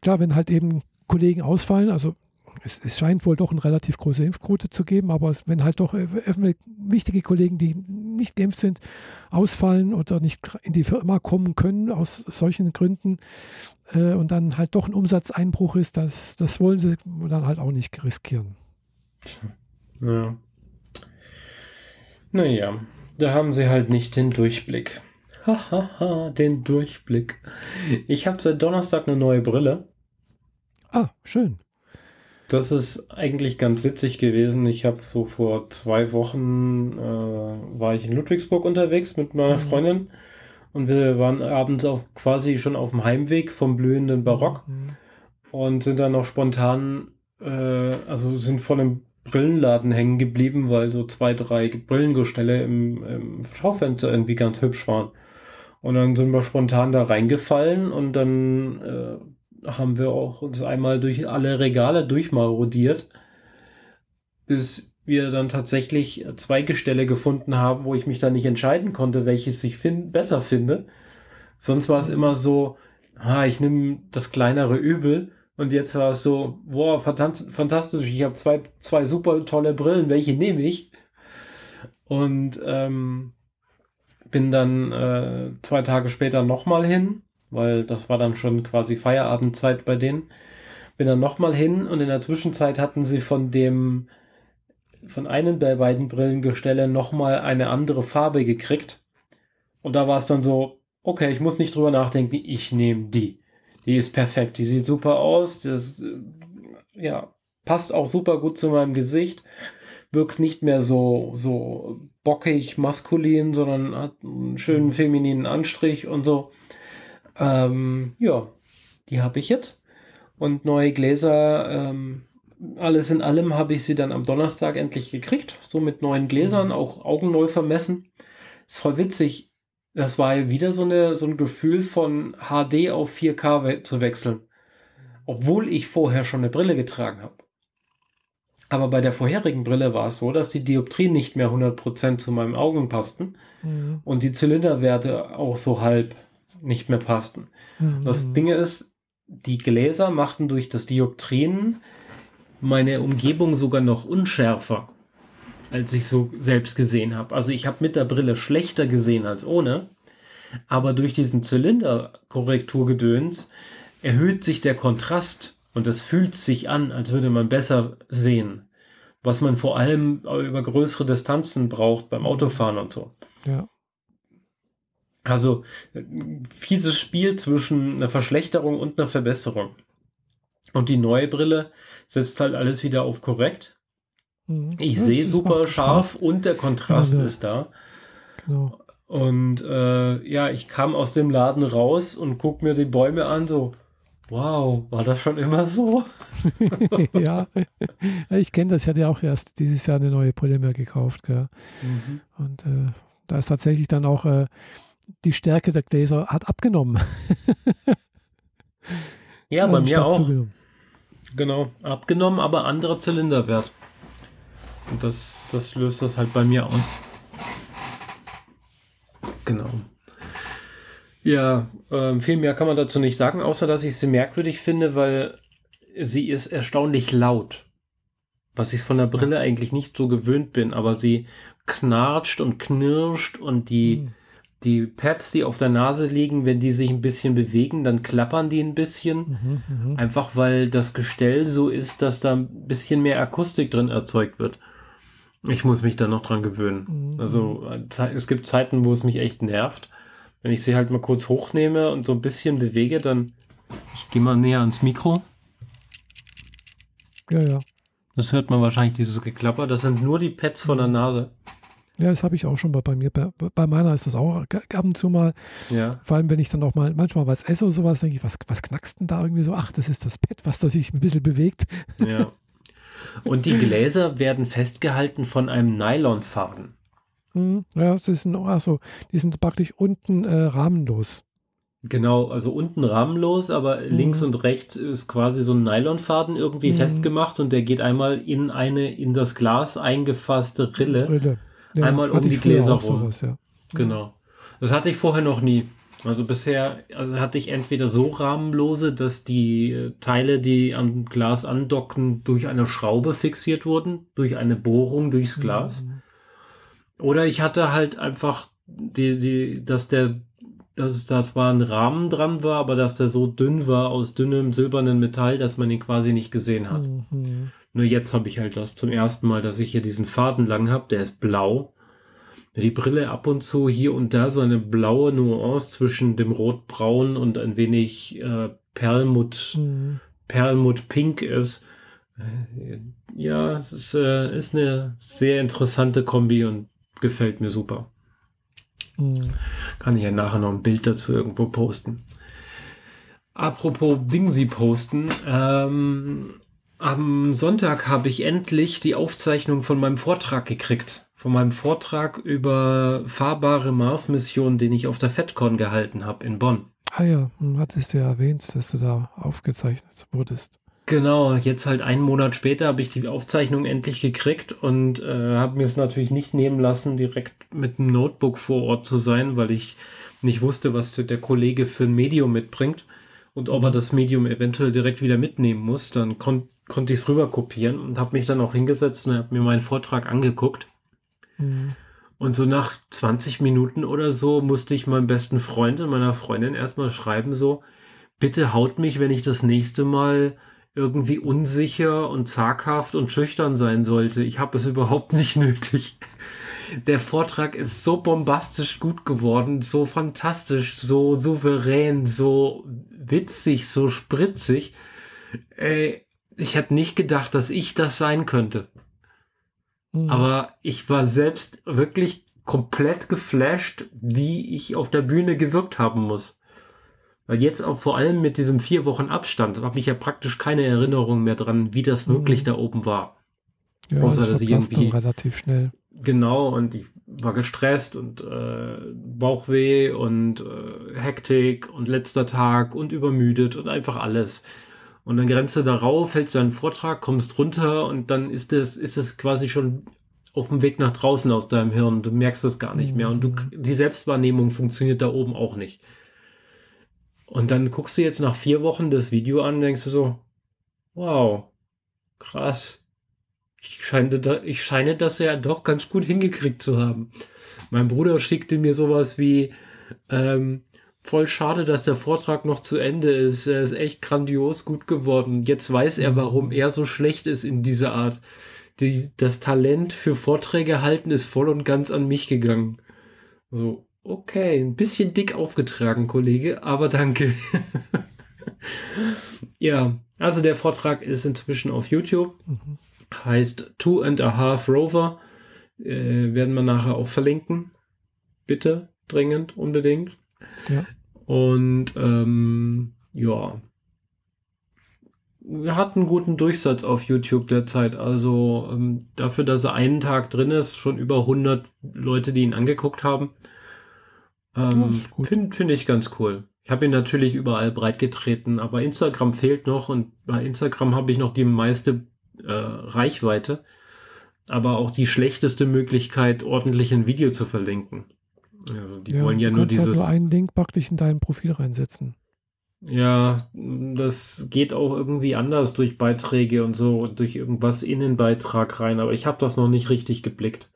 Speaker 1: klar, wenn halt eben Kollegen ausfallen. Also es, es, scheint wohl doch eine relativ große Impfquote zu geben, aber es, wenn halt doch wichtige Kollegen, die nicht geimpft sind, ausfallen oder nicht in die Firma kommen können aus solchen Gründen äh, und dann halt doch ein Umsatzeinbruch ist, das, das wollen sie dann halt auch nicht riskieren.
Speaker 2: Ja. Naja, da haben sie halt nicht den Durchblick. Hahaha, den Durchblick. Ich habe seit Donnerstag eine neue Brille.
Speaker 1: Ah, schön.
Speaker 2: Das ist eigentlich ganz witzig gewesen. Ich habe so vor zwei Wochen äh, war ich in Ludwigsburg unterwegs mit meiner mhm. Freundin und wir waren abends auch quasi schon auf dem Heimweg vom blühenden Barock mhm. und sind dann noch spontan, äh, also sind vor einem Brillenladen hängen geblieben, weil so zwei, drei Brillengestelle im, im Schaufenster irgendwie ganz hübsch waren. Und dann sind wir spontan da reingefallen und dann äh, haben wir auch uns einmal durch alle Regale durchmarodiert, bis wir dann tatsächlich zwei Gestelle gefunden haben, wo ich mich dann nicht entscheiden konnte, welches ich find, besser finde. Sonst war es immer so, ah, ich nehme das kleinere Übel. Und jetzt war es so, boah, fantastisch, ich habe zwei, zwei super tolle Brillen, welche nehme ich? Und ähm, bin dann äh, zwei Tage später nochmal hin weil das war dann schon quasi Feierabendzeit bei denen. Bin dann nochmal hin und in der Zwischenzeit hatten sie von dem, von einem der beiden Brillengestelle nochmal eine andere Farbe gekriegt. Und da war es dann so, okay, ich muss nicht drüber nachdenken, ich nehme die. Die ist perfekt, die sieht super aus, das, äh, ja, passt auch super gut zu meinem Gesicht, wirkt nicht mehr so, so bockig, maskulin, sondern hat einen schönen femininen Anstrich und so. Ähm, ja, die habe ich jetzt. Und neue Gläser, ähm, alles in allem habe ich sie dann am Donnerstag endlich gekriegt. So mit neuen Gläsern, mhm. auch augenneu vermessen. Ist voll witzig. Das war wieder so, eine, so ein Gefühl von HD auf 4K we zu wechseln. Obwohl ich vorher schon eine Brille getragen habe. Aber bei der vorherigen Brille war es so, dass die Dioptrien nicht mehr 100% zu meinen Augen passten mhm. und die Zylinderwerte auch so halb nicht mehr passten. Mhm. Das Ding ist, die Gläser machten durch das Dioptrien meine Umgebung sogar noch unschärfer, als ich so selbst gesehen habe. Also ich habe mit der Brille schlechter gesehen als ohne. Aber durch diesen Zylinderkorrekturgedöns erhöht sich der Kontrast und es fühlt sich an, als würde man besser sehen. Was man vor allem über größere Distanzen braucht beim Autofahren und so.
Speaker 1: Ja.
Speaker 2: Also fieses Spiel zwischen einer Verschlechterung und einer Verbesserung. Und die neue Brille setzt halt alles wieder auf korrekt. Mhm. Ich ja, sehe super scharf und der Kontrast genau. ist da. Genau. Und äh, ja, ich kam aus dem Laden raus und guck mir die Bäume an, so, wow, war das schon immer so?
Speaker 1: ja, ich kenne das. Ich hatte ja auch erst dieses Jahr eine neue Polymer gekauft. Mhm. Und äh, da ist tatsächlich dann auch äh, die Stärke der Gläser hat abgenommen.
Speaker 2: ja, bei mir auch. Zugenommen. Genau, abgenommen, aber anderer Zylinderwert. Und das, das löst das halt bei mir aus. Genau. Ja, äh, viel mehr kann man dazu nicht sagen, außer dass ich sie merkwürdig finde, weil sie ist erstaunlich laut. Was ich von der Brille eigentlich nicht so gewöhnt bin, aber sie knarzt und knirscht und die, mhm. Die Pads, die auf der Nase liegen, wenn die sich ein bisschen bewegen, dann klappern die ein bisschen. Mhm, mh. Einfach weil das Gestell so ist, dass da ein bisschen mehr Akustik drin erzeugt wird. Ich muss mich da noch dran gewöhnen. Mhm. Also es gibt Zeiten, wo es mich echt nervt. Wenn ich sie halt mal kurz hochnehme und so ein bisschen bewege, dann ich gehe mal näher ans Mikro.
Speaker 1: Ja, ja.
Speaker 2: Das hört man wahrscheinlich, dieses Geklapper. Das sind nur die Pads von der mhm. Nase.
Speaker 1: Ja, das habe ich auch schon bei, bei mir. Bei, bei, meiner ist das auch ab und zu mal.
Speaker 2: Ja.
Speaker 1: Vor allem, wenn ich dann auch mal manchmal was esse oder sowas, denke ich, was, was knackst denn da irgendwie so? Ach, das ist das Pad, was da sich ein bisschen bewegt.
Speaker 2: Ja. Und die Gläser werden festgehalten von einem Nylonfaden.
Speaker 1: Mhm. Ja, ist ein, achso, die sind praktisch unten äh, rahmenlos.
Speaker 2: Genau, also unten rahmenlos, aber mhm. links und rechts ist quasi so ein Nylonfaden irgendwie mhm. festgemacht und der geht einmal in eine in das Glas eingefasste Rille. Rille. Ja, einmal um die Gläser rum. Sowas, ja. Genau. Das hatte ich vorher noch nie. Also bisher also hatte ich entweder so rahmenlose, dass die äh, Teile, die am Glas andocken, durch eine Schraube fixiert wurden, durch eine Bohrung durchs Glas. Mhm. Oder ich hatte halt einfach die, die, dass der, dass da zwar ein Rahmen dran war, aber dass der so dünn war aus dünnem silbernen Metall, dass man ihn quasi nicht gesehen hat. Mhm. Nur jetzt habe ich halt das zum ersten Mal, dass ich hier diesen Faden lang habe, der ist blau die Brille ab und zu hier und da so eine blaue Nuance zwischen dem Rotbraun und ein wenig äh, Perlmutt, mhm. Perlmutt Pink ist. Ja, es ist, äh, ist eine sehr interessante Kombi und gefällt mir super. Mhm. Kann ich ja nachher noch ein Bild dazu irgendwo posten. Apropos Dingsi posten, ähm, am Sonntag habe ich endlich die Aufzeichnung von meinem Vortrag gekriegt von meinem Vortrag über fahrbare Mars-Missionen, den ich auf der FedCon gehalten habe in Bonn.
Speaker 1: Ah ja, hm, hattest du ja erwähnt, dass du da aufgezeichnet wurdest.
Speaker 2: Genau, jetzt halt einen Monat später habe ich die Aufzeichnung endlich gekriegt und äh, habe mir es natürlich nicht nehmen lassen, direkt mit einem Notebook vor Ort zu sein, weil ich nicht wusste, was der Kollege für ein Medium mitbringt und ob er das Medium eventuell direkt wieder mitnehmen muss. Dann kon konnte ich es rüber kopieren und habe mich dann auch hingesetzt und habe mir meinen Vortrag angeguckt. Mhm. Und so nach 20 Minuten oder so musste ich meinem besten Freund und meiner Freundin erstmal schreiben, so, bitte haut mich, wenn ich das nächste Mal irgendwie unsicher und zaghaft und schüchtern sein sollte. Ich habe es überhaupt nicht nötig. Der Vortrag ist so bombastisch gut geworden, so fantastisch, so souverän, so witzig, so spritzig. Ey, ich hätte nicht gedacht, dass ich das sein könnte. Mhm. Aber ich war selbst wirklich komplett geflasht, wie ich auf der Bühne gewirkt haben muss. Weil jetzt auch vor allem mit diesem vier Wochen Abstand habe ich ja praktisch keine Erinnerung mehr dran, wie das mhm. wirklich da oben war.
Speaker 1: Ja, Außer, das dass ich irgendwie relativ schnell.
Speaker 2: Genau, und ich war gestresst und äh, Bauchweh und äh, Hektik und letzter Tag und übermüdet und einfach alles. Und dann grenzt du darauf, hältst deinen Vortrag, kommst runter und dann ist es ist es quasi schon auf dem Weg nach draußen aus deinem Hirn. Du merkst es gar nicht mehr. Und du, mhm. die Selbstwahrnehmung funktioniert da oben auch nicht. Und dann guckst du jetzt nach vier Wochen das Video an und denkst du so, wow, krass. Ich scheine, da, ich scheine das ja doch ganz gut hingekriegt zu haben. Mein Bruder schickte mir sowas wie, Ähm, voll schade, dass der Vortrag noch zu Ende ist. Er ist echt grandios gut geworden. Jetzt weiß er, warum er so schlecht ist in dieser Art. Die, das Talent für Vorträge halten ist voll und ganz an mich gegangen. So, okay, ein bisschen dick aufgetragen, Kollege, aber danke. ja, also der Vortrag ist inzwischen auf YouTube. Mhm. Heißt Two and a Half Rover. Äh, werden wir nachher auch verlinken. Bitte, dringend, unbedingt. Ja. Und ähm, ja, wir hatten einen guten Durchsatz auf YouTube derzeit. Also ähm, dafür, dass er einen Tag drin ist, schon über 100 Leute, die ihn angeguckt haben. Ähm, Finde find ich ganz cool. Ich habe ihn natürlich überall breit getreten, aber Instagram fehlt noch und bei Instagram habe ich noch die meiste äh, Reichweite, aber auch die schlechteste Möglichkeit, ordentlich ein Video zu verlinken.
Speaker 1: Also die ja, wollen ja nur dieses. Halt nur einen Link praktisch in dein Profil reinsetzen.
Speaker 2: Ja, das geht auch irgendwie anders durch Beiträge und so, durch irgendwas in den Beitrag rein, aber ich habe das noch nicht richtig geblickt.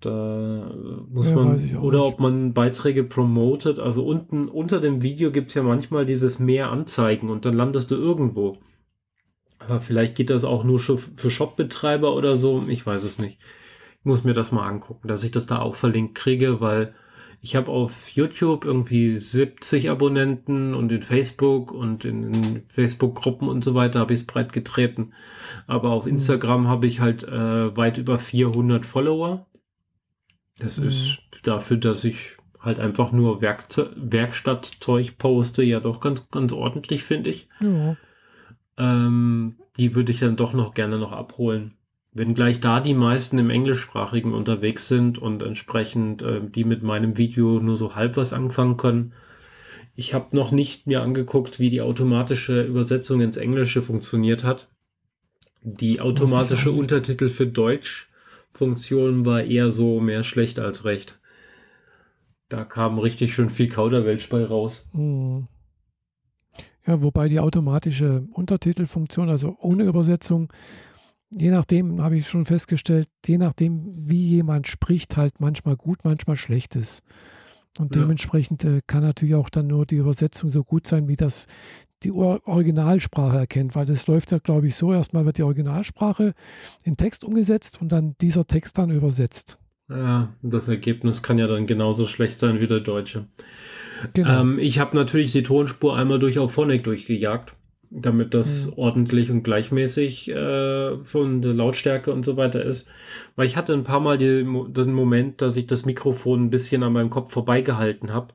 Speaker 2: Da muss ja, man, oder nicht. ob man Beiträge promotet, also unten unter dem Video gibt es ja manchmal dieses Mehr anzeigen und dann landest du irgendwo. Aber vielleicht geht das auch nur für Shopbetreiber oder so, ich weiß es nicht muss mir das mal angucken, dass ich das da auch verlinkt kriege, weil ich habe auf YouTube irgendwie 70 Abonnenten und in Facebook und in Facebook-Gruppen und so weiter habe ich es breit getreten. Aber auf mhm. Instagram habe ich halt äh, weit über 400 Follower. Das mhm. ist dafür, dass ich halt einfach nur Werkze Werkstattzeug poste, ja doch ganz, ganz ordentlich, finde ich. Ja. Ähm, die würde ich dann doch noch gerne noch abholen. Wenngleich da die meisten im Englischsprachigen unterwegs sind und entsprechend äh, die mit meinem Video nur so halb was anfangen können. Ich habe noch nicht mir angeguckt, wie die automatische Übersetzung ins Englische funktioniert hat. Die automatische Untertitel für Deutsch Funktion war eher so mehr schlecht als recht. Da kam richtig schön viel Kauderwelsch bei raus. Hm.
Speaker 1: Ja, wobei die automatische Untertitelfunktion, also ohne Übersetzung, je nachdem, habe ich schon festgestellt, je nachdem, wie jemand spricht, halt manchmal gut, manchmal schlecht ist. Und ja. dementsprechend äh, kann natürlich auch dann nur die Übersetzung so gut sein, wie das die Originalsprache erkennt, weil das läuft ja, glaube ich, so, erstmal wird die Originalsprache in Text umgesetzt und dann dieser Text dann übersetzt.
Speaker 2: Ja, das Ergebnis kann ja dann genauso schlecht sein wie der deutsche. Genau. Ähm, ich habe natürlich die Tonspur einmal durch auf Phonic durchgejagt damit das mhm. ordentlich und gleichmäßig äh, von der Lautstärke und so weiter ist. Weil ich hatte ein paar Mal die, den Moment, dass ich das Mikrofon ein bisschen an meinem Kopf vorbeigehalten habe.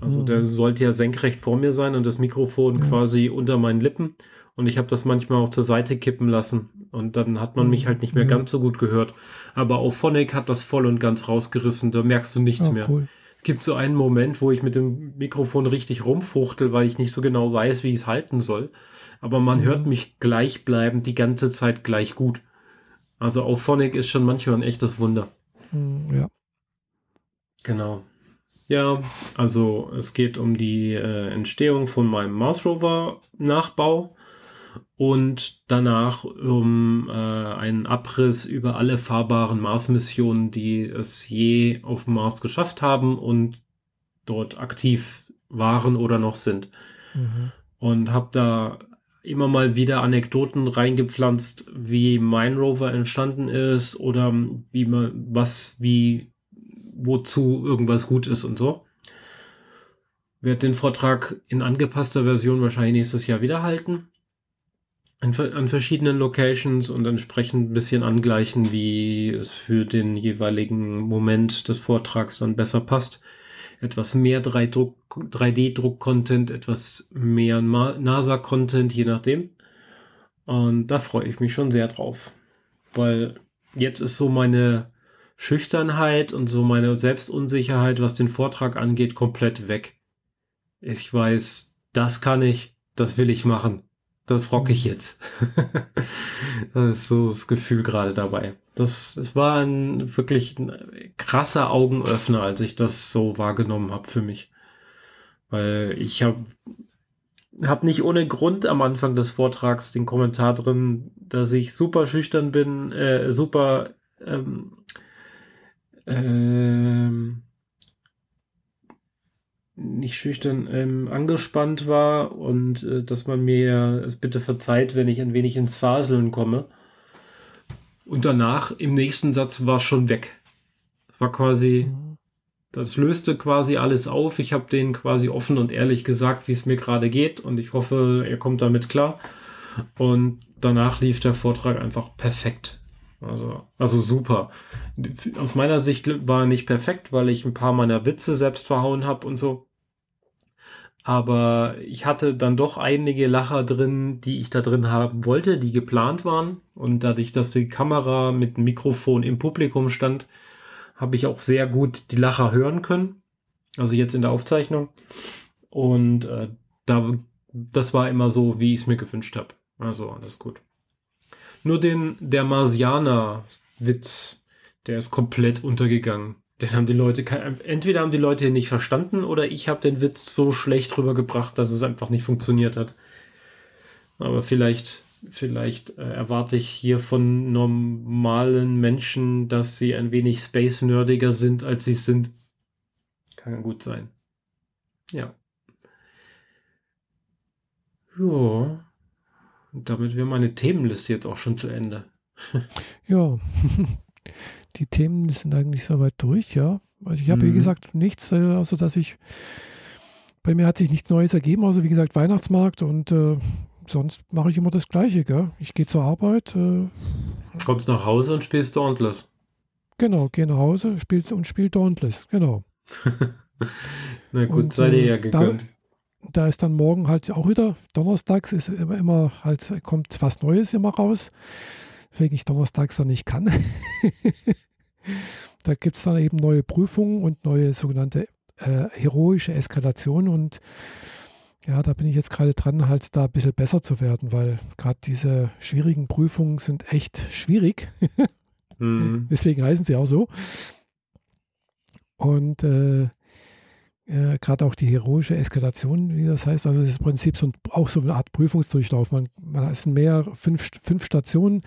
Speaker 2: Also mhm. der sollte ja senkrecht vor mir sein und das Mikrofon mhm. quasi unter meinen Lippen. Und ich habe das manchmal auch zur Seite kippen lassen. Und dann hat man mich halt nicht mehr ganz so gut gehört. Aber auch Phonic hat das voll und ganz rausgerissen. Da merkst du nichts oh, mehr. Cool. Es gibt so einen Moment, wo ich mit dem Mikrofon richtig rumfuchtel, weil ich nicht so genau weiß, wie ich es halten soll. Aber man mhm. hört mich gleichbleibend die ganze Zeit gleich gut. Also auch Phonic ist schon manchmal ein echtes Wunder.
Speaker 1: Mhm, ja.
Speaker 2: Genau. Ja, also es geht um die äh, Entstehung von meinem Mars Rover Nachbau und danach um äh, einen Abriss über alle fahrbaren Mars-Missionen, die es je auf dem Mars geschafft haben und dort aktiv waren oder noch sind. Mhm. Und habe da immer mal wieder Anekdoten reingepflanzt, wie mein Rover entstanden ist oder wie man was, wie, wozu irgendwas gut ist und so. Werde den Vortrag in angepasster Version wahrscheinlich nächstes Jahr wieder halten an, an verschiedenen Locations und entsprechend ein bisschen angleichen, wie es für den jeweiligen Moment des Vortrags dann besser passt. Etwas mehr 3D-Druck-Content, etwas mehr NASA-Content, je nachdem. Und da freue ich mich schon sehr drauf. Weil jetzt ist so meine Schüchternheit und so meine Selbstunsicherheit, was den Vortrag angeht, komplett weg. Ich weiß, das kann ich, das will ich machen das rock ich jetzt. das ist so das Gefühl gerade dabei. Das, das war ein wirklich ein krasser Augenöffner, als ich das so wahrgenommen habe für mich. Weil ich habe hab nicht ohne Grund am Anfang des Vortrags den Kommentar drin, dass ich super schüchtern bin, äh, super ähm, ähm, nicht schüchtern, ähm, angespannt war und äh, dass man mir es bitte verzeiht, wenn ich ein wenig ins Faseln komme. Und danach im nächsten Satz war es schon weg. Es war quasi, das löste quasi alles auf. Ich habe denen quasi offen und ehrlich gesagt, wie es mir gerade geht und ich hoffe, er kommt damit klar. Und danach lief der Vortrag einfach perfekt. Also, also super. Aus meiner Sicht war er nicht perfekt, weil ich ein paar meiner Witze selbst verhauen habe und so. Aber ich hatte dann doch einige Lacher drin, die ich da drin haben wollte, die geplant waren. Und dadurch, dass die Kamera mit Mikrofon im Publikum stand, habe ich auch sehr gut die Lacher hören können. Also jetzt in der Aufzeichnung. Und äh, da, das war immer so, wie ich es mir gewünscht habe. Also alles gut. Nur den, der Marsianer-Witz, der ist komplett untergegangen. Den haben die Leute, entweder haben die Leute ihn nicht verstanden oder ich habe den Witz so schlecht rübergebracht, dass es einfach nicht funktioniert hat. Aber vielleicht, vielleicht äh, erwarte ich hier von normalen Menschen, dass sie ein wenig space-nerdiger sind, als sie sind. Kann gut sein. Ja. Ja. Und damit wäre meine Themenliste jetzt auch schon zu Ende.
Speaker 1: ja. Die Themen sind eigentlich soweit durch, ja. Also ich habe, mhm. wie gesagt, nichts, äh, außer dass ich, bei mir hat sich nichts Neues ergeben, außer wie gesagt Weihnachtsmarkt und äh, sonst mache ich immer das Gleiche, gell. Ich gehe zur Arbeit. Äh,
Speaker 2: Kommst nach Hause und spielst Dauntless.
Speaker 1: Genau, gehe nach Hause spiel, und spiel Dauntless, genau.
Speaker 2: Na gut, und, sei dir ja äh, gegönnt.
Speaker 1: Da, da, ist dann morgen halt auch wieder, donnerstags ist immer, immer halt, kommt was Neues immer raus weswegen ich donnerstags dann nicht kann. da gibt es dann eben neue Prüfungen und neue sogenannte äh, heroische Eskalation und ja, da bin ich jetzt gerade dran, halt da ein bisschen besser zu werden, weil gerade diese schwierigen Prüfungen sind echt schwierig. mhm. Deswegen heißen sie auch so. Und äh, äh, gerade auch die heroische Eskalation, wie das heißt. Also das ist im Prinzip so ein, auch so eine Art Prüfungsdurchlauf. Man, man ist mehr fünf, fünf Stationen.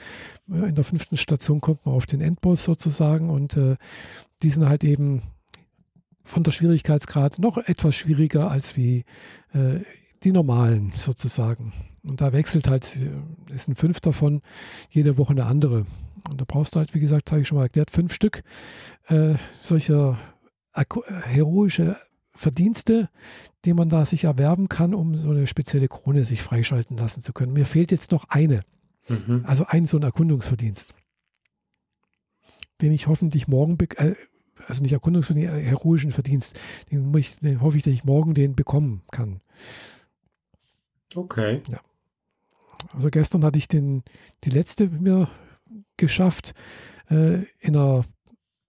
Speaker 1: Äh, in der fünften Station kommt man auf den Endboss sozusagen und äh, die sind halt eben von der Schwierigkeitsgrad noch etwas schwieriger als wie äh, die normalen sozusagen. Und da wechselt halt, äh, ist ein fünf davon, jede Woche eine andere. Und da brauchst du halt, wie gesagt, habe ich schon mal erklärt, fünf Stück äh, solcher heroische Verdienste, die man da sich erwerben kann, um so eine spezielle Krone sich freischalten lassen zu können. Mir fehlt jetzt noch eine. Mhm. Also ein so ein Erkundungsverdienst, den ich hoffentlich morgen, äh, also nicht Erkundungsverdienst, äh, heroischen Verdienst, den, ich, den hoffe ich, dass ich morgen den bekommen kann.
Speaker 2: Okay.
Speaker 1: Ja. Also gestern hatte ich den, die letzte mir geschafft äh, in einer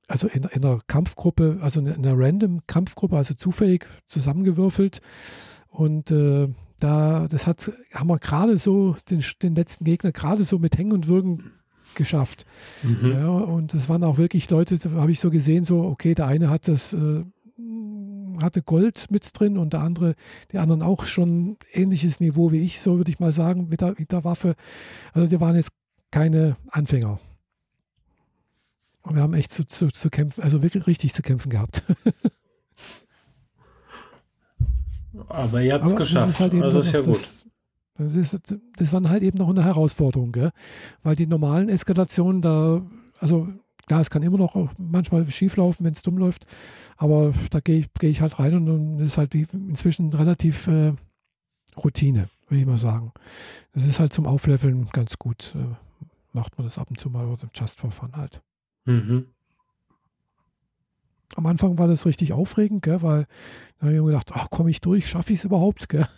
Speaker 1: also in, in, einer Kampfgruppe, also in einer random Kampfgruppe, also zufällig zusammengewürfelt. Und äh, da, das hat, haben wir gerade so den, den letzten Gegner gerade so mit Hängen und Würgen geschafft. Mhm. Ja, und das waren auch wirklich Leute, da habe ich so gesehen, so, okay, der eine hat das, äh, hatte Gold mit drin und der andere, die anderen auch schon ähnliches Niveau wie ich, so würde ich mal sagen, mit der, mit der Waffe. Also die waren jetzt keine Anfänger. Wir haben echt zu, zu, zu kämpfen, also wirklich richtig zu kämpfen gehabt.
Speaker 2: Aber ihr habt es geschafft.
Speaker 1: Das ist halt eben also ist ja gut. Das, ist, das ist dann halt eben noch eine Herausforderung, gell? weil die normalen Eskalationen da, also klar, es kann immer noch manchmal schief laufen, wenn es dumm läuft, aber da gehe ich, geh ich halt rein und dann ist halt inzwischen relativ äh, Routine, würde ich mal sagen. Das ist halt zum Aufleveln ganz gut. Äh, macht man das ab und zu mal oder just for fun halt. Mhm. Am Anfang war das richtig aufregend, gell, weil da habe ich mir gedacht, ach, komme ich durch, schaffe ich es überhaupt? Gell?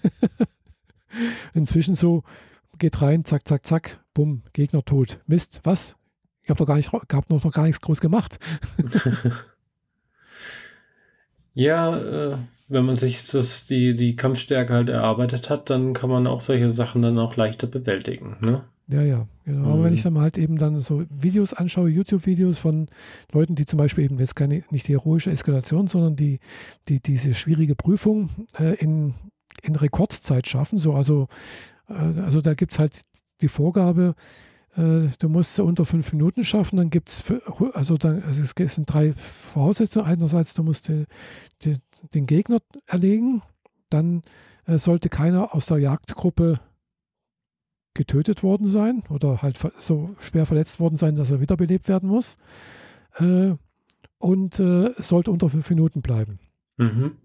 Speaker 1: Inzwischen so, geht rein, zack, zack, zack, bumm, Gegner tot. Mist, was? Ich habe doch gar nicht, hab noch, noch gar nichts groß gemacht.
Speaker 2: ja, äh, wenn man sich das, die, die Kampfstärke halt erarbeitet hat, dann kann man auch solche Sachen dann auch leichter bewältigen. Ne?
Speaker 1: Ja, ja, genau. Aber wenn ich mhm. dann halt eben dann so Videos anschaue, YouTube-Videos von Leuten, die zum Beispiel eben jetzt keine, nicht die heroische Eskalation, sondern die, die diese schwierige Prüfung äh, in, in Rekordzeit schaffen, so, also, äh, also da gibt es halt die Vorgabe, Äh, du musst es unter fünf Minuten schaffen, dann gibt es, also, dann, also es sind drei Voraussetzungen. Einerseits, du musst die, die, den Gegner erlegen, dann äh, sollte keiner aus der Jagdgruppe getötet worden sein oder halt so schwer verletzt worden sein, dass er wiederbelebt werden muss. Äh, und äh, sollte unter fünf Minuten bleiben. Mhm.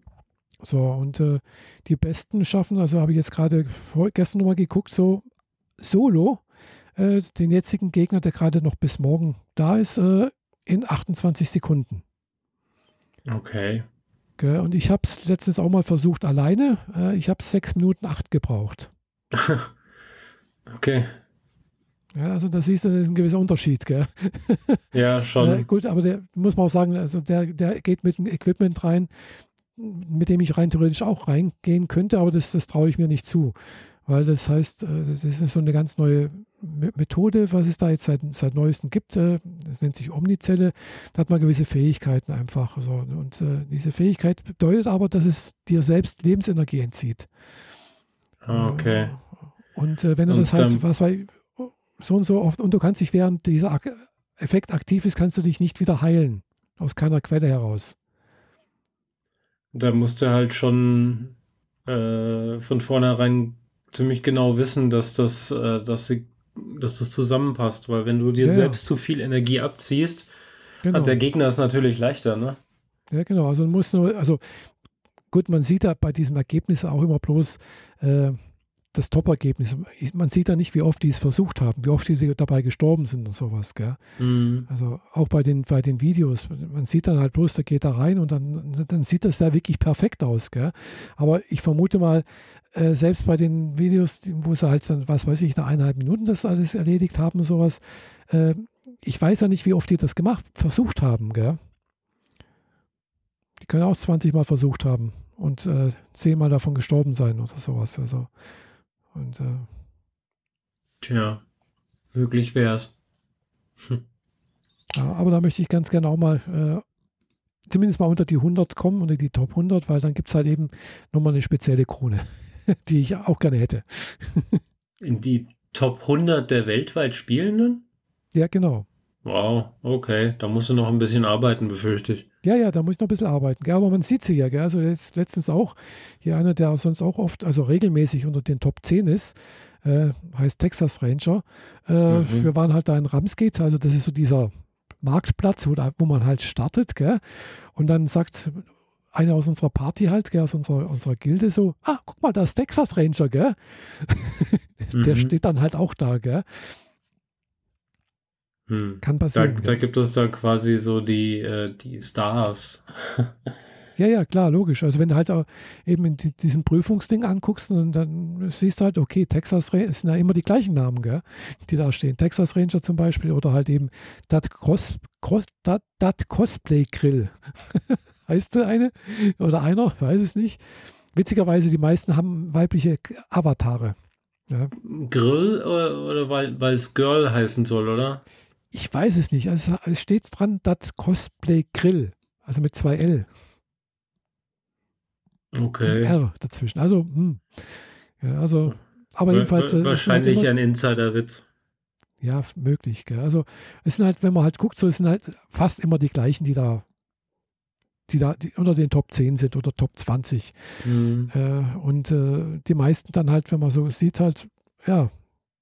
Speaker 1: So, und äh, die Besten schaffen, also habe ich jetzt gerade gestern nochmal geguckt, so solo, äh, den jetzigen Gegner, der gerade noch bis morgen da ist, äh, in 28 Sekunden.
Speaker 2: Okay.
Speaker 1: Gell, und ich habe es letztens auch mal versucht alleine. Äh, ich habe sechs Minuten acht gebraucht.
Speaker 2: okay.
Speaker 1: Ja, also da siehst du, das ist ein gewisser Unterschied, gell?
Speaker 2: Ja, schon.
Speaker 1: Äh, gut, aber der muss man auch sagen, also der, der geht mit dem Equipment rein, mit dem ich rein theoretisch auch reingehen könnte, aber das, das traue ich mir nicht zu. Weil das heißt, äh, das ist so eine ganz neue Methode, was es da jetzt seit, seit neuestem gibt. Äh, das nennt sich Omnizelle. Da hat man gewisse Fähigkeiten einfach. So. Und äh, diese Fähigkeit bedeutet aber, dass es dir selbst Lebensenergie entzieht.
Speaker 2: Ah, okay.
Speaker 1: Und wenn du und das halt, was weiß so und so oft, und du kannst dich während dieser Effekt aktiv ist, kannst du dich nicht wieder heilen. Aus keiner Quelle heraus.
Speaker 2: Da musst du halt schon äh, von vornherein ziemlich genau wissen, dass das, äh, dass, sie, dass das zusammenpasst, weil wenn du dir ja, selbst ja. zu viel Energie abziehst, genau. hat der Gegner es natürlich leichter, ne?
Speaker 1: Ja, genau. Also man muss nur, also gut, man sieht da bei diesem Ergebnis auch immer bloß äh, das Top-Ergebnis. Man sieht da nicht, wie oft die es versucht haben, wie oft die dabei gestorben sind und sowas. Gell? Mhm. Also auch bei den, bei den Videos, man sieht dann halt bloß, der geht da rein und dann, dann sieht das ja wirklich perfekt aus. Gell? Aber ich vermute mal, äh, selbst bei den Videos, wo sie halt dann, was weiß ich, nach eineinhalb Minuten das alles erledigt haben und sowas, äh, ich weiß ja nicht, wie oft die das gemacht, versucht haben. Gell? Die können auch 20 Mal versucht haben und äh, 10 Mal davon gestorben sein oder sowas. Also und äh,
Speaker 2: Tja, möglich wär's. Hm.
Speaker 1: Aber da möchte ich ganz gerne auch mal äh, zumindest mal unter die 100 kommen, unter die Top 100, weil dann gibt es halt eben nochmal eine spezielle Krone, die ich auch gerne hätte.
Speaker 2: In die Top 100 der weltweit Spielenden?
Speaker 1: Ja, genau.
Speaker 2: Wow, okay. Da musst du noch ein bisschen arbeiten, befürchte ich.
Speaker 1: Ja, ja, da muss ich noch ein bisschen arbeiten. Gell? Aber man sieht sie ja. Gell? Also jetzt letztens auch hier einer, der sonst auch oft, also regelmäßig unter den Top 10 ist, äh, heißt Texas Ranger. Äh, mhm. Wir waren halt da in Ramsgate, also das ist so dieser Marktplatz, wo, wo man halt startet. Gell? Und dann sagt einer aus unserer Party halt, gell, aus unserer, unserer Gilde so, ah, guck mal, da ist Texas Ranger, gell? der mhm. steht dann halt auch da, gell?
Speaker 2: Hm. Kann passieren. Da, da, gibt es dann quasi so die, äh, die Stars.
Speaker 1: ja, ja, klar, logisch. Also wenn du halt eben in die, diesem Prüfungsding anguckst, dann, dann siehst du halt, okay, Texas Ranger, es sind ja immer die gleichen Namen, gell, die da stehen. Texas Ranger zum Beispiel oder halt eben Dat, Cross, Cross, Dat, Dat Cosplay Grill. heißt eine? Oder einer? Weiß es nicht. Witzigerweise, die meisten haben weibliche Avatare.
Speaker 2: Ja. Grill oder, oder weil es Girl heißen soll, oder?
Speaker 1: Ich weiß es nicht. Also es steht dran, das Cosplay Grill. Also mit zwei L.
Speaker 2: Okay.
Speaker 1: Und R dazwischen. Also, hm. ja, also, aber jedenfalls.
Speaker 2: Äh, wahrscheinlich halt immer, ein Insider-Witz.
Speaker 1: Ja, möglich. Gell? Also, es sind halt, wenn man halt guckt, so es sind halt fast immer die gleichen, die da, die da die unter den Top 10 sind oder Top 20. Mhm. Äh, und äh, die meisten dann halt, wenn man so sieht, halt, ja,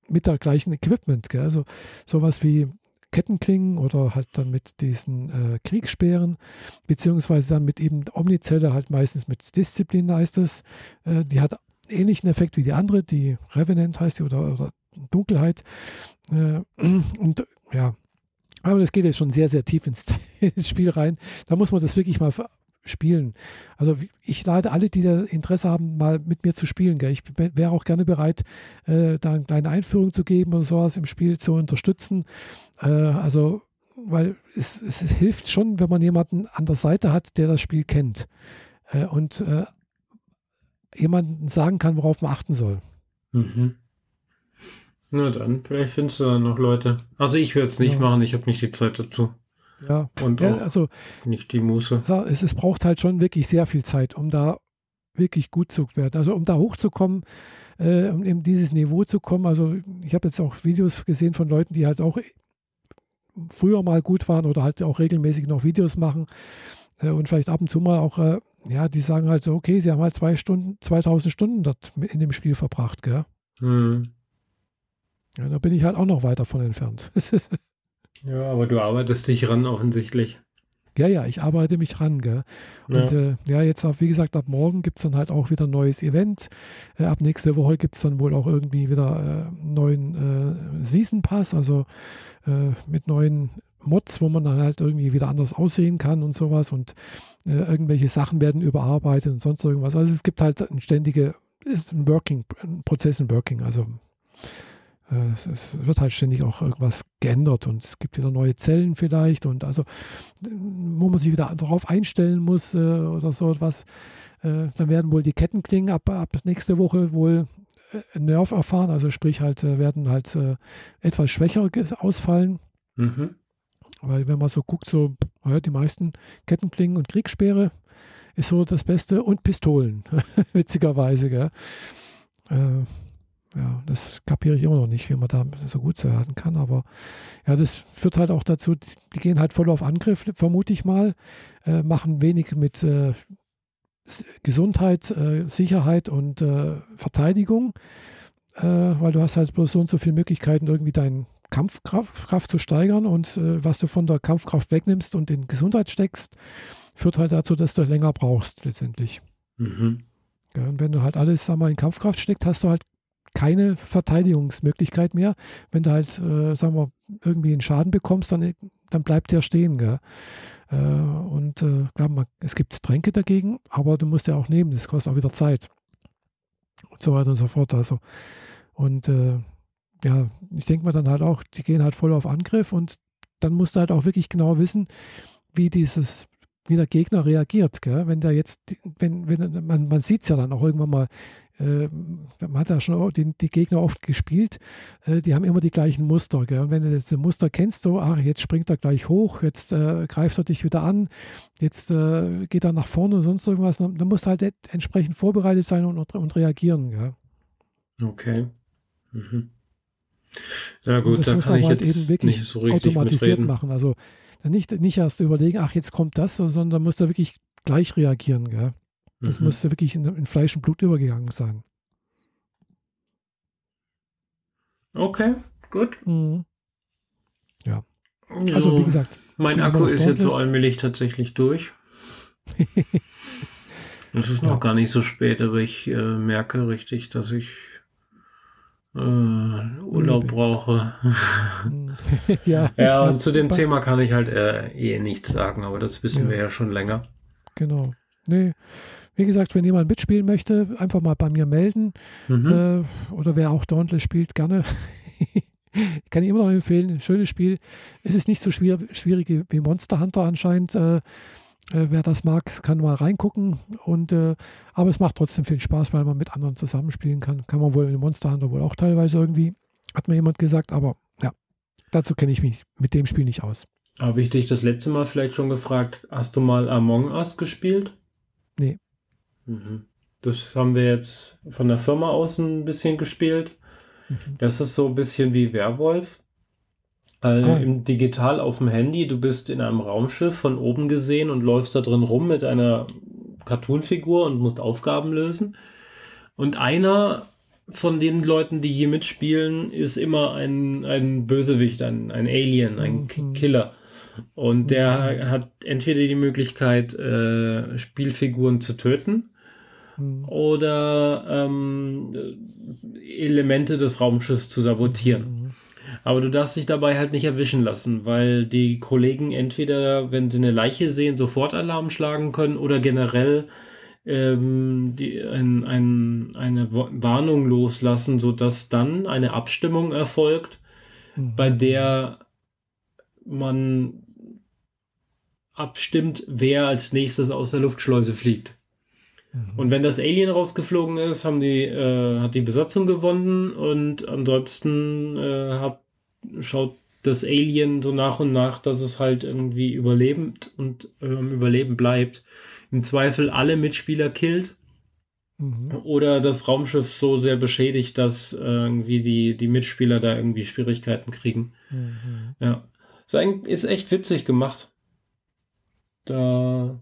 Speaker 1: mit der gleichen Equipment. Gell? Also, sowas wie Kettenklingen oder halt dann mit diesen äh, Kriegsspeeren, beziehungsweise dann mit eben Omnizelle halt meistens mit Disziplin heißt es. Äh, die hat ähnlichen Effekt wie die andere, die Revenant heißt die oder, oder Dunkelheit. Äh, und ja, aber das geht jetzt schon sehr, sehr tief ins, ins Spiel rein. Da muss man das wirklich mal spielen. Also ich lade alle, die da Interesse haben, mal mit mir zu spielen. Gell? Ich wäre auch gerne bereit, äh, da eine kleine Einführung zu geben oder sowas im Spiel zu unterstützen. Äh, also, weil es, es, hilft schon, wenn man jemanden an der Seite hat, der das Spiel kennt äh, und äh, jemanden sagen kann, worauf man achten soll.
Speaker 2: Mhm. Na dann, vielleicht findest du dann noch Leute. Also ich würde es nicht ja. machen, ich habe nicht die Zeit dazu.
Speaker 1: Ja,
Speaker 2: und
Speaker 1: ja, also
Speaker 2: nicht die Muße.
Speaker 1: Es, es braucht halt schon wirklich sehr viel Zeit, um da wirklich gut zu werden. Also um da hochzukommen, äh, um in dieses Niveau zu kommen. Also ich habe jetzt auch Videos gesehen von Leuten, die halt auch früher mal gut waren oder halt auch regelmäßig noch Videos machen äh, und vielleicht ab und zu mal auch, äh, ja, die sagen halt so, okay, sie haben halt zwei Stunden, 2000 Stunden dort in dem Spiel verbracht, gell? Mhm. Ja, da bin ich halt auch noch weit davon entfernt.
Speaker 2: ja, aber du arbeitest dich ran offensichtlich.
Speaker 1: Ja, ja, ich arbeite mich ran. Gell? Und ja, äh, ja jetzt, auch, wie gesagt, ab morgen gibt es dann halt auch wieder ein neues Event. Äh, ab nächste Woche gibt es dann wohl auch irgendwie wieder äh, neuen äh, Season Pass, also äh, mit neuen Mods, wo man dann halt irgendwie wieder anders aussehen kann und sowas. Und äh, irgendwelche Sachen werden überarbeitet und sonst irgendwas. Also es gibt halt ein ständige, ist ein Working, ein Prozess in Working. Also es, es, wird halt ständig auch irgendwas geändert und es gibt wieder neue Zellen vielleicht und also, wo man sich wieder darauf einstellen muss äh, oder so etwas. Äh, dann werden wohl die Kettenklingen ab, ab nächste Woche wohl äh, Nerv erfahren, also sprich halt äh, werden halt äh, etwas schwächer ausfallen. Mhm. Weil wenn man so guckt, so ja, die meisten Kettenklingen und Kriegssperre ist so das Beste und Pistolen, witzigerweise. Gell? Ja, das kapiere ich immer noch nicht, wie man da so gut werden kann. Aber ja, das führt halt auch dazu, die gehen halt voll auf Angriff, vermute ich mal, äh, machen wenig mit äh, Gesundheit, äh, Sicherheit und äh, Verteidigung, äh, weil du hast halt bloß so und so viele Möglichkeiten, irgendwie deine Kampfkraft Kraft zu steigern und äh, was du von der Kampfkraft wegnimmst und in Gesundheit steckst, führt halt dazu, dass du länger brauchst letztendlich. Mhm. Ja, und wenn du halt alles sag mal, in Kampfkraft steckst, hast du halt keine Verteidigungsmöglichkeit mehr. Wenn du halt, äh, sagen wir, irgendwie einen Schaden bekommst, dann, dann bleibt der stehen. Gell? Äh, und äh, klar, man, es gibt Tränke dagegen, aber du musst ja auch nehmen, das kostet auch wieder Zeit. Und so weiter und so fort. Also, und äh, ja, ich denke mir dann halt auch, die gehen halt voll auf Angriff und dann musst du halt auch wirklich genau wissen, wie dieses wie der Gegner reagiert. Gell? Wenn der jetzt, wenn, wenn, man, man sieht es ja dann auch irgendwann mal, man hat ja schon die, die Gegner oft gespielt, äh, die haben immer die gleichen Muster. Gell? Und wenn du jetzt ein Muster kennst, so, ach, jetzt springt er gleich hoch, jetzt äh, greift er dich wieder an, jetzt äh, geht er nach vorne und sonst irgendwas, dann, dann musst du halt entsprechend vorbereitet sein und, und, reagieren. Gell?
Speaker 2: Okay. Mhm. Ja gut, da kann ich halt jetzt eben wirklich nicht so richtig
Speaker 1: automatisiert machen. Also nicht, nicht erst überlegen, ach, jetzt kommt das, sondern da musst du wirklich gleich reagieren. Gell? Das mhm. musste wirklich in, in, Fleisch und Blut übergegangen sein.
Speaker 2: Okay, gut. Mhm.
Speaker 1: Ja. Also, wie gesagt.
Speaker 2: Mein Akku ist jetzt so allmählich tatsächlich durch. es ist noch ja. gar nicht so spät, aber ich äh, merke richtig, dass ich äh, Urlaub brauche. ja, ja und zu dem Thema kann ich halt äh, eh nichts sagen, aber das wissen ja. wir ja schon länger.
Speaker 1: Genau. Nee, wie gesagt, wenn jemand mitspielen möchte, einfach mal bei mir melden. Mhm. Äh, oder wer auch Dauntless spielt, gerne. Kann ich immer noch empfehlen. Ein schönes Spiel. Es ist nicht so schwer, schwierig wie Monster Hunter anscheinend. Äh, äh, wer das mag, kann mal reingucken. Und, äh, aber es macht trotzdem viel Spaß, weil man mit anderen zusammenspielen kann. Kann man wohl in Monster Hunter wohl auch teilweise irgendwie, hat mir jemand gesagt. Aber ja, dazu kenne ich mich mit dem Spiel nicht aus.
Speaker 2: Habe ich dich das letzte Mal vielleicht schon gefragt, hast du mal Among Us gespielt?
Speaker 1: Nee.
Speaker 2: Mhm. Das haben wir jetzt von der Firma aus ein bisschen gespielt. Mhm. Das ist so ein bisschen wie Werwolf. Also ah. im Digital auf dem Handy, du bist in einem Raumschiff von oben gesehen und läufst da drin rum mit einer Cartoonfigur und musst Aufgaben lösen. Und einer von den Leuten, die hier mitspielen, ist immer ein, ein Bösewicht, ein, ein Alien, ein mhm. Killer. Und der mhm. hat entweder die Möglichkeit, äh, Spielfiguren zu töten mhm. oder ähm, Elemente des Raumschiffs zu sabotieren. Mhm. Aber du darfst dich dabei halt nicht erwischen lassen, weil die Kollegen entweder, wenn sie eine Leiche sehen, sofort Alarm schlagen können oder generell ähm, die, ein, ein, eine Warnung loslassen, sodass dann eine Abstimmung erfolgt, mhm. bei der man abstimmt, wer als nächstes aus der Luftschleuse fliegt. Mhm. Und wenn das Alien rausgeflogen ist, haben die, äh, hat die Besatzung gewonnen und ansonsten äh, hat, schaut das Alien so nach und nach, dass es halt irgendwie überlebt und ähm, Überleben bleibt. Im Zweifel alle Mitspieler killt Mhm. Oder das Raumschiff so sehr beschädigt, dass äh, irgendwie die, die Mitspieler da irgendwie Schwierigkeiten kriegen. Mhm. Ja. Ist echt witzig gemacht. Da,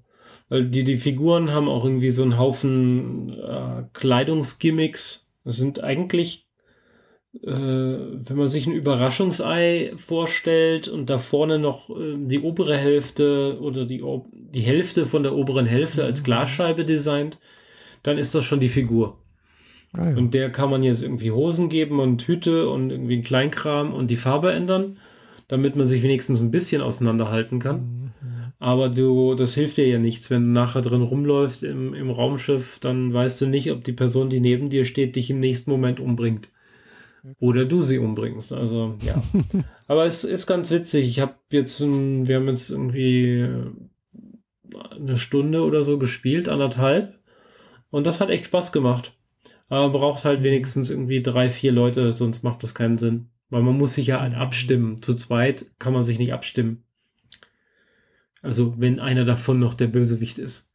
Speaker 2: weil die, die Figuren haben auch irgendwie so einen Haufen äh, Kleidungsgimmicks. Das sind eigentlich, äh, wenn man sich ein Überraschungsei vorstellt und da vorne noch äh, die obere Hälfte oder die, die Hälfte von der oberen Hälfte als mhm. Glasscheibe designt, dann ist das schon die Figur. Ah, ja. Und der kann man jetzt irgendwie Hosen geben und Hüte und irgendwie einen Kleinkram und die Farbe ändern, damit man sich wenigstens ein bisschen auseinanderhalten kann. Mhm. Aber du, das hilft dir ja nichts, wenn du nachher drin rumläufst im, im Raumschiff, dann weißt du nicht, ob die Person, die neben dir steht, dich im nächsten Moment umbringt. Oder du sie umbringst. Also, ja. Aber es ist ganz witzig. Ich habe jetzt, wir haben jetzt irgendwie eine Stunde oder so gespielt, anderthalb. Und das hat echt Spaß gemacht. Aber man braucht halt wenigstens irgendwie drei, vier Leute, sonst macht das keinen Sinn. Weil man muss sich ja halt abstimmen. Zu zweit kann man sich nicht abstimmen. Also wenn einer davon noch der Bösewicht ist.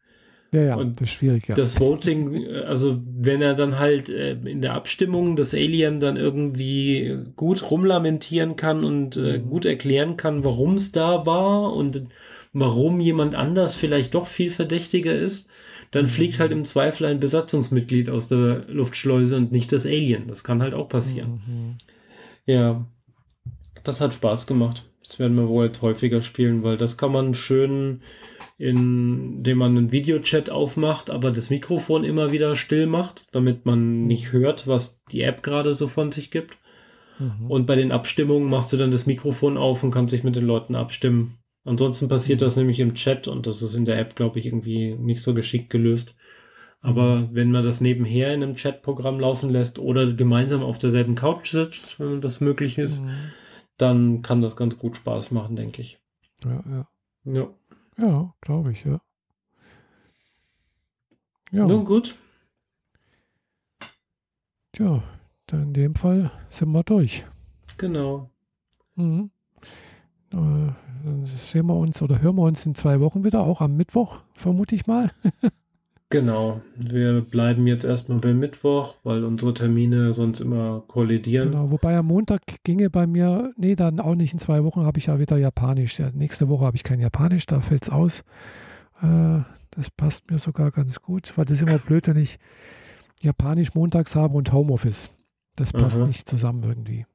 Speaker 1: Ja, ja, und das ist schwierig, ja.
Speaker 2: Das Voting, also wenn er dann halt äh, in der Abstimmung das Alien dann irgendwie gut rumlamentieren kann und äh, mhm. gut erklären kann, warum es da war und warum jemand anders vielleicht doch viel verdächtiger ist, dann fliegt halt im Zweifel ein Besatzungsmitglied aus der Luftschleuse und nicht das Alien. Das kann halt auch passieren. Mhm. Ja, das hat Spaß gemacht. Das werden wir wohl jetzt häufiger spielen, weil das kann man schön, indem man einen Videochat aufmacht, aber das Mikrofon immer wieder still macht, damit man nicht hört, was die App gerade so von sich gibt. Mhm. Und bei den Abstimmungen machst du dann das Mikrofon auf und kannst dich mit den Leuten abstimmen. Ansonsten passiert mhm. das nämlich im Chat und das ist in der App, glaube ich, irgendwie nicht so geschickt gelöst. Aber mhm. wenn man das nebenher in einem Chatprogramm laufen lässt oder gemeinsam auf derselben Couch sitzt, wenn das möglich ist, mhm. Dann kann das ganz gut Spaß machen, denke ich.
Speaker 1: Ja, ja. Ja, ja glaube ich, ja.
Speaker 2: Ja. Nun gut.
Speaker 1: Ja, dann in dem Fall sind wir durch.
Speaker 2: Genau.
Speaker 1: Mhm. Äh, dann sehen wir uns oder hören wir uns in zwei Wochen wieder, auch am Mittwoch, vermute ich mal.
Speaker 2: genau. Wir bleiben jetzt erstmal beim Mittwoch, weil unsere Termine sonst immer kollidieren. Genau,
Speaker 1: wobei am Montag ginge bei mir, nee, dann auch nicht in zwei Wochen habe ich ja wieder Japanisch. Ja, nächste Woche habe ich kein Japanisch, da fällt es aus. Äh, das passt mir sogar ganz gut, weil das ist immer blöd, wenn ich Japanisch montags habe und Homeoffice. Das passt Aha. nicht zusammen irgendwie.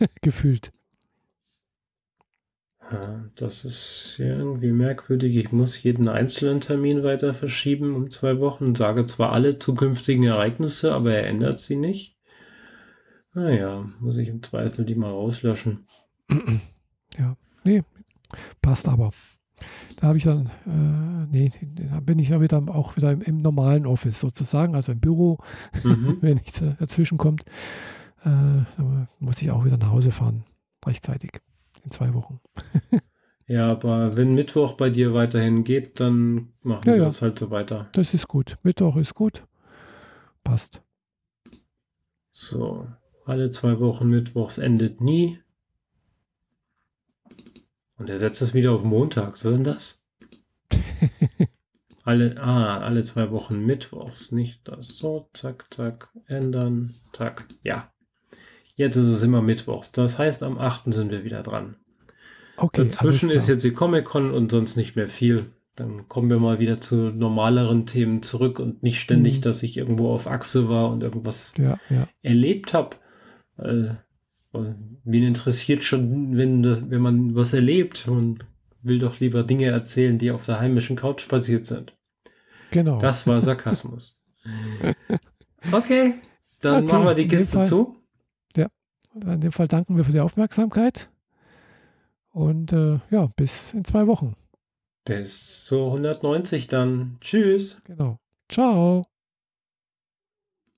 Speaker 1: Gefühlt.
Speaker 2: Das ist ja irgendwie merkwürdig. Ich muss jeden einzelnen Termin weiter verschieben um zwei Wochen. Sage zwar alle zukünftigen Ereignisse, aber er ändert sie nicht. Naja, muss ich im Zweifel die mal rauslöschen.
Speaker 1: Ja, nee, passt aber. Da habe ich dann, äh, nee, da bin ich ja wieder auch wieder im, im normalen Office sozusagen, also im Büro, mhm. wenn nichts dazwischen kommt. Äh, da muss ich auch wieder nach Hause fahren, rechtzeitig in zwei Wochen.
Speaker 2: ja, aber wenn Mittwoch bei dir weiterhin geht, dann machen ja, wir ja. das halt so weiter.
Speaker 1: Das ist gut. Mittwoch ist gut. Passt.
Speaker 2: So, alle zwei Wochen Mittwochs endet nie. Und er setzt es wieder auf montags. Was ist denn das? alle, ah, alle zwei Wochen Mittwochs, nicht das. So, zack, zack, ändern, zack. Ja, Jetzt ist es immer Mittwochs. Das heißt, am 8. sind wir wieder dran. Okay, Dazwischen ist jetzt die Comic-Con und sonst nicht mehr viel. Dann kommen wir mal wieder zu normaleren Themen zurück und nicht ständig, mhm. dass ich irgendwo auf Achse war und irgendwas
Speaker 1: ja, ja.
Speaker 2: erlebt habe. Äh, wen interessiert schon, wenn, wenn man was erlebt und will doch lieber Dinge erzählen, die auf der heimischen Couch passiert sind.
Speaker 1: Genau.
Speaker 2: Das war Sarkasmus. okay, dann okay, machen wir die Kiste zu.
Speaker 1: In dem Fall danken wir für die Aufmerksamkeit. Und äh, ja, bis in zwei Wochen.
Speaker 2: Bis zu 190 dann. Tschüss.
Speaker 1: Genau. Ciao.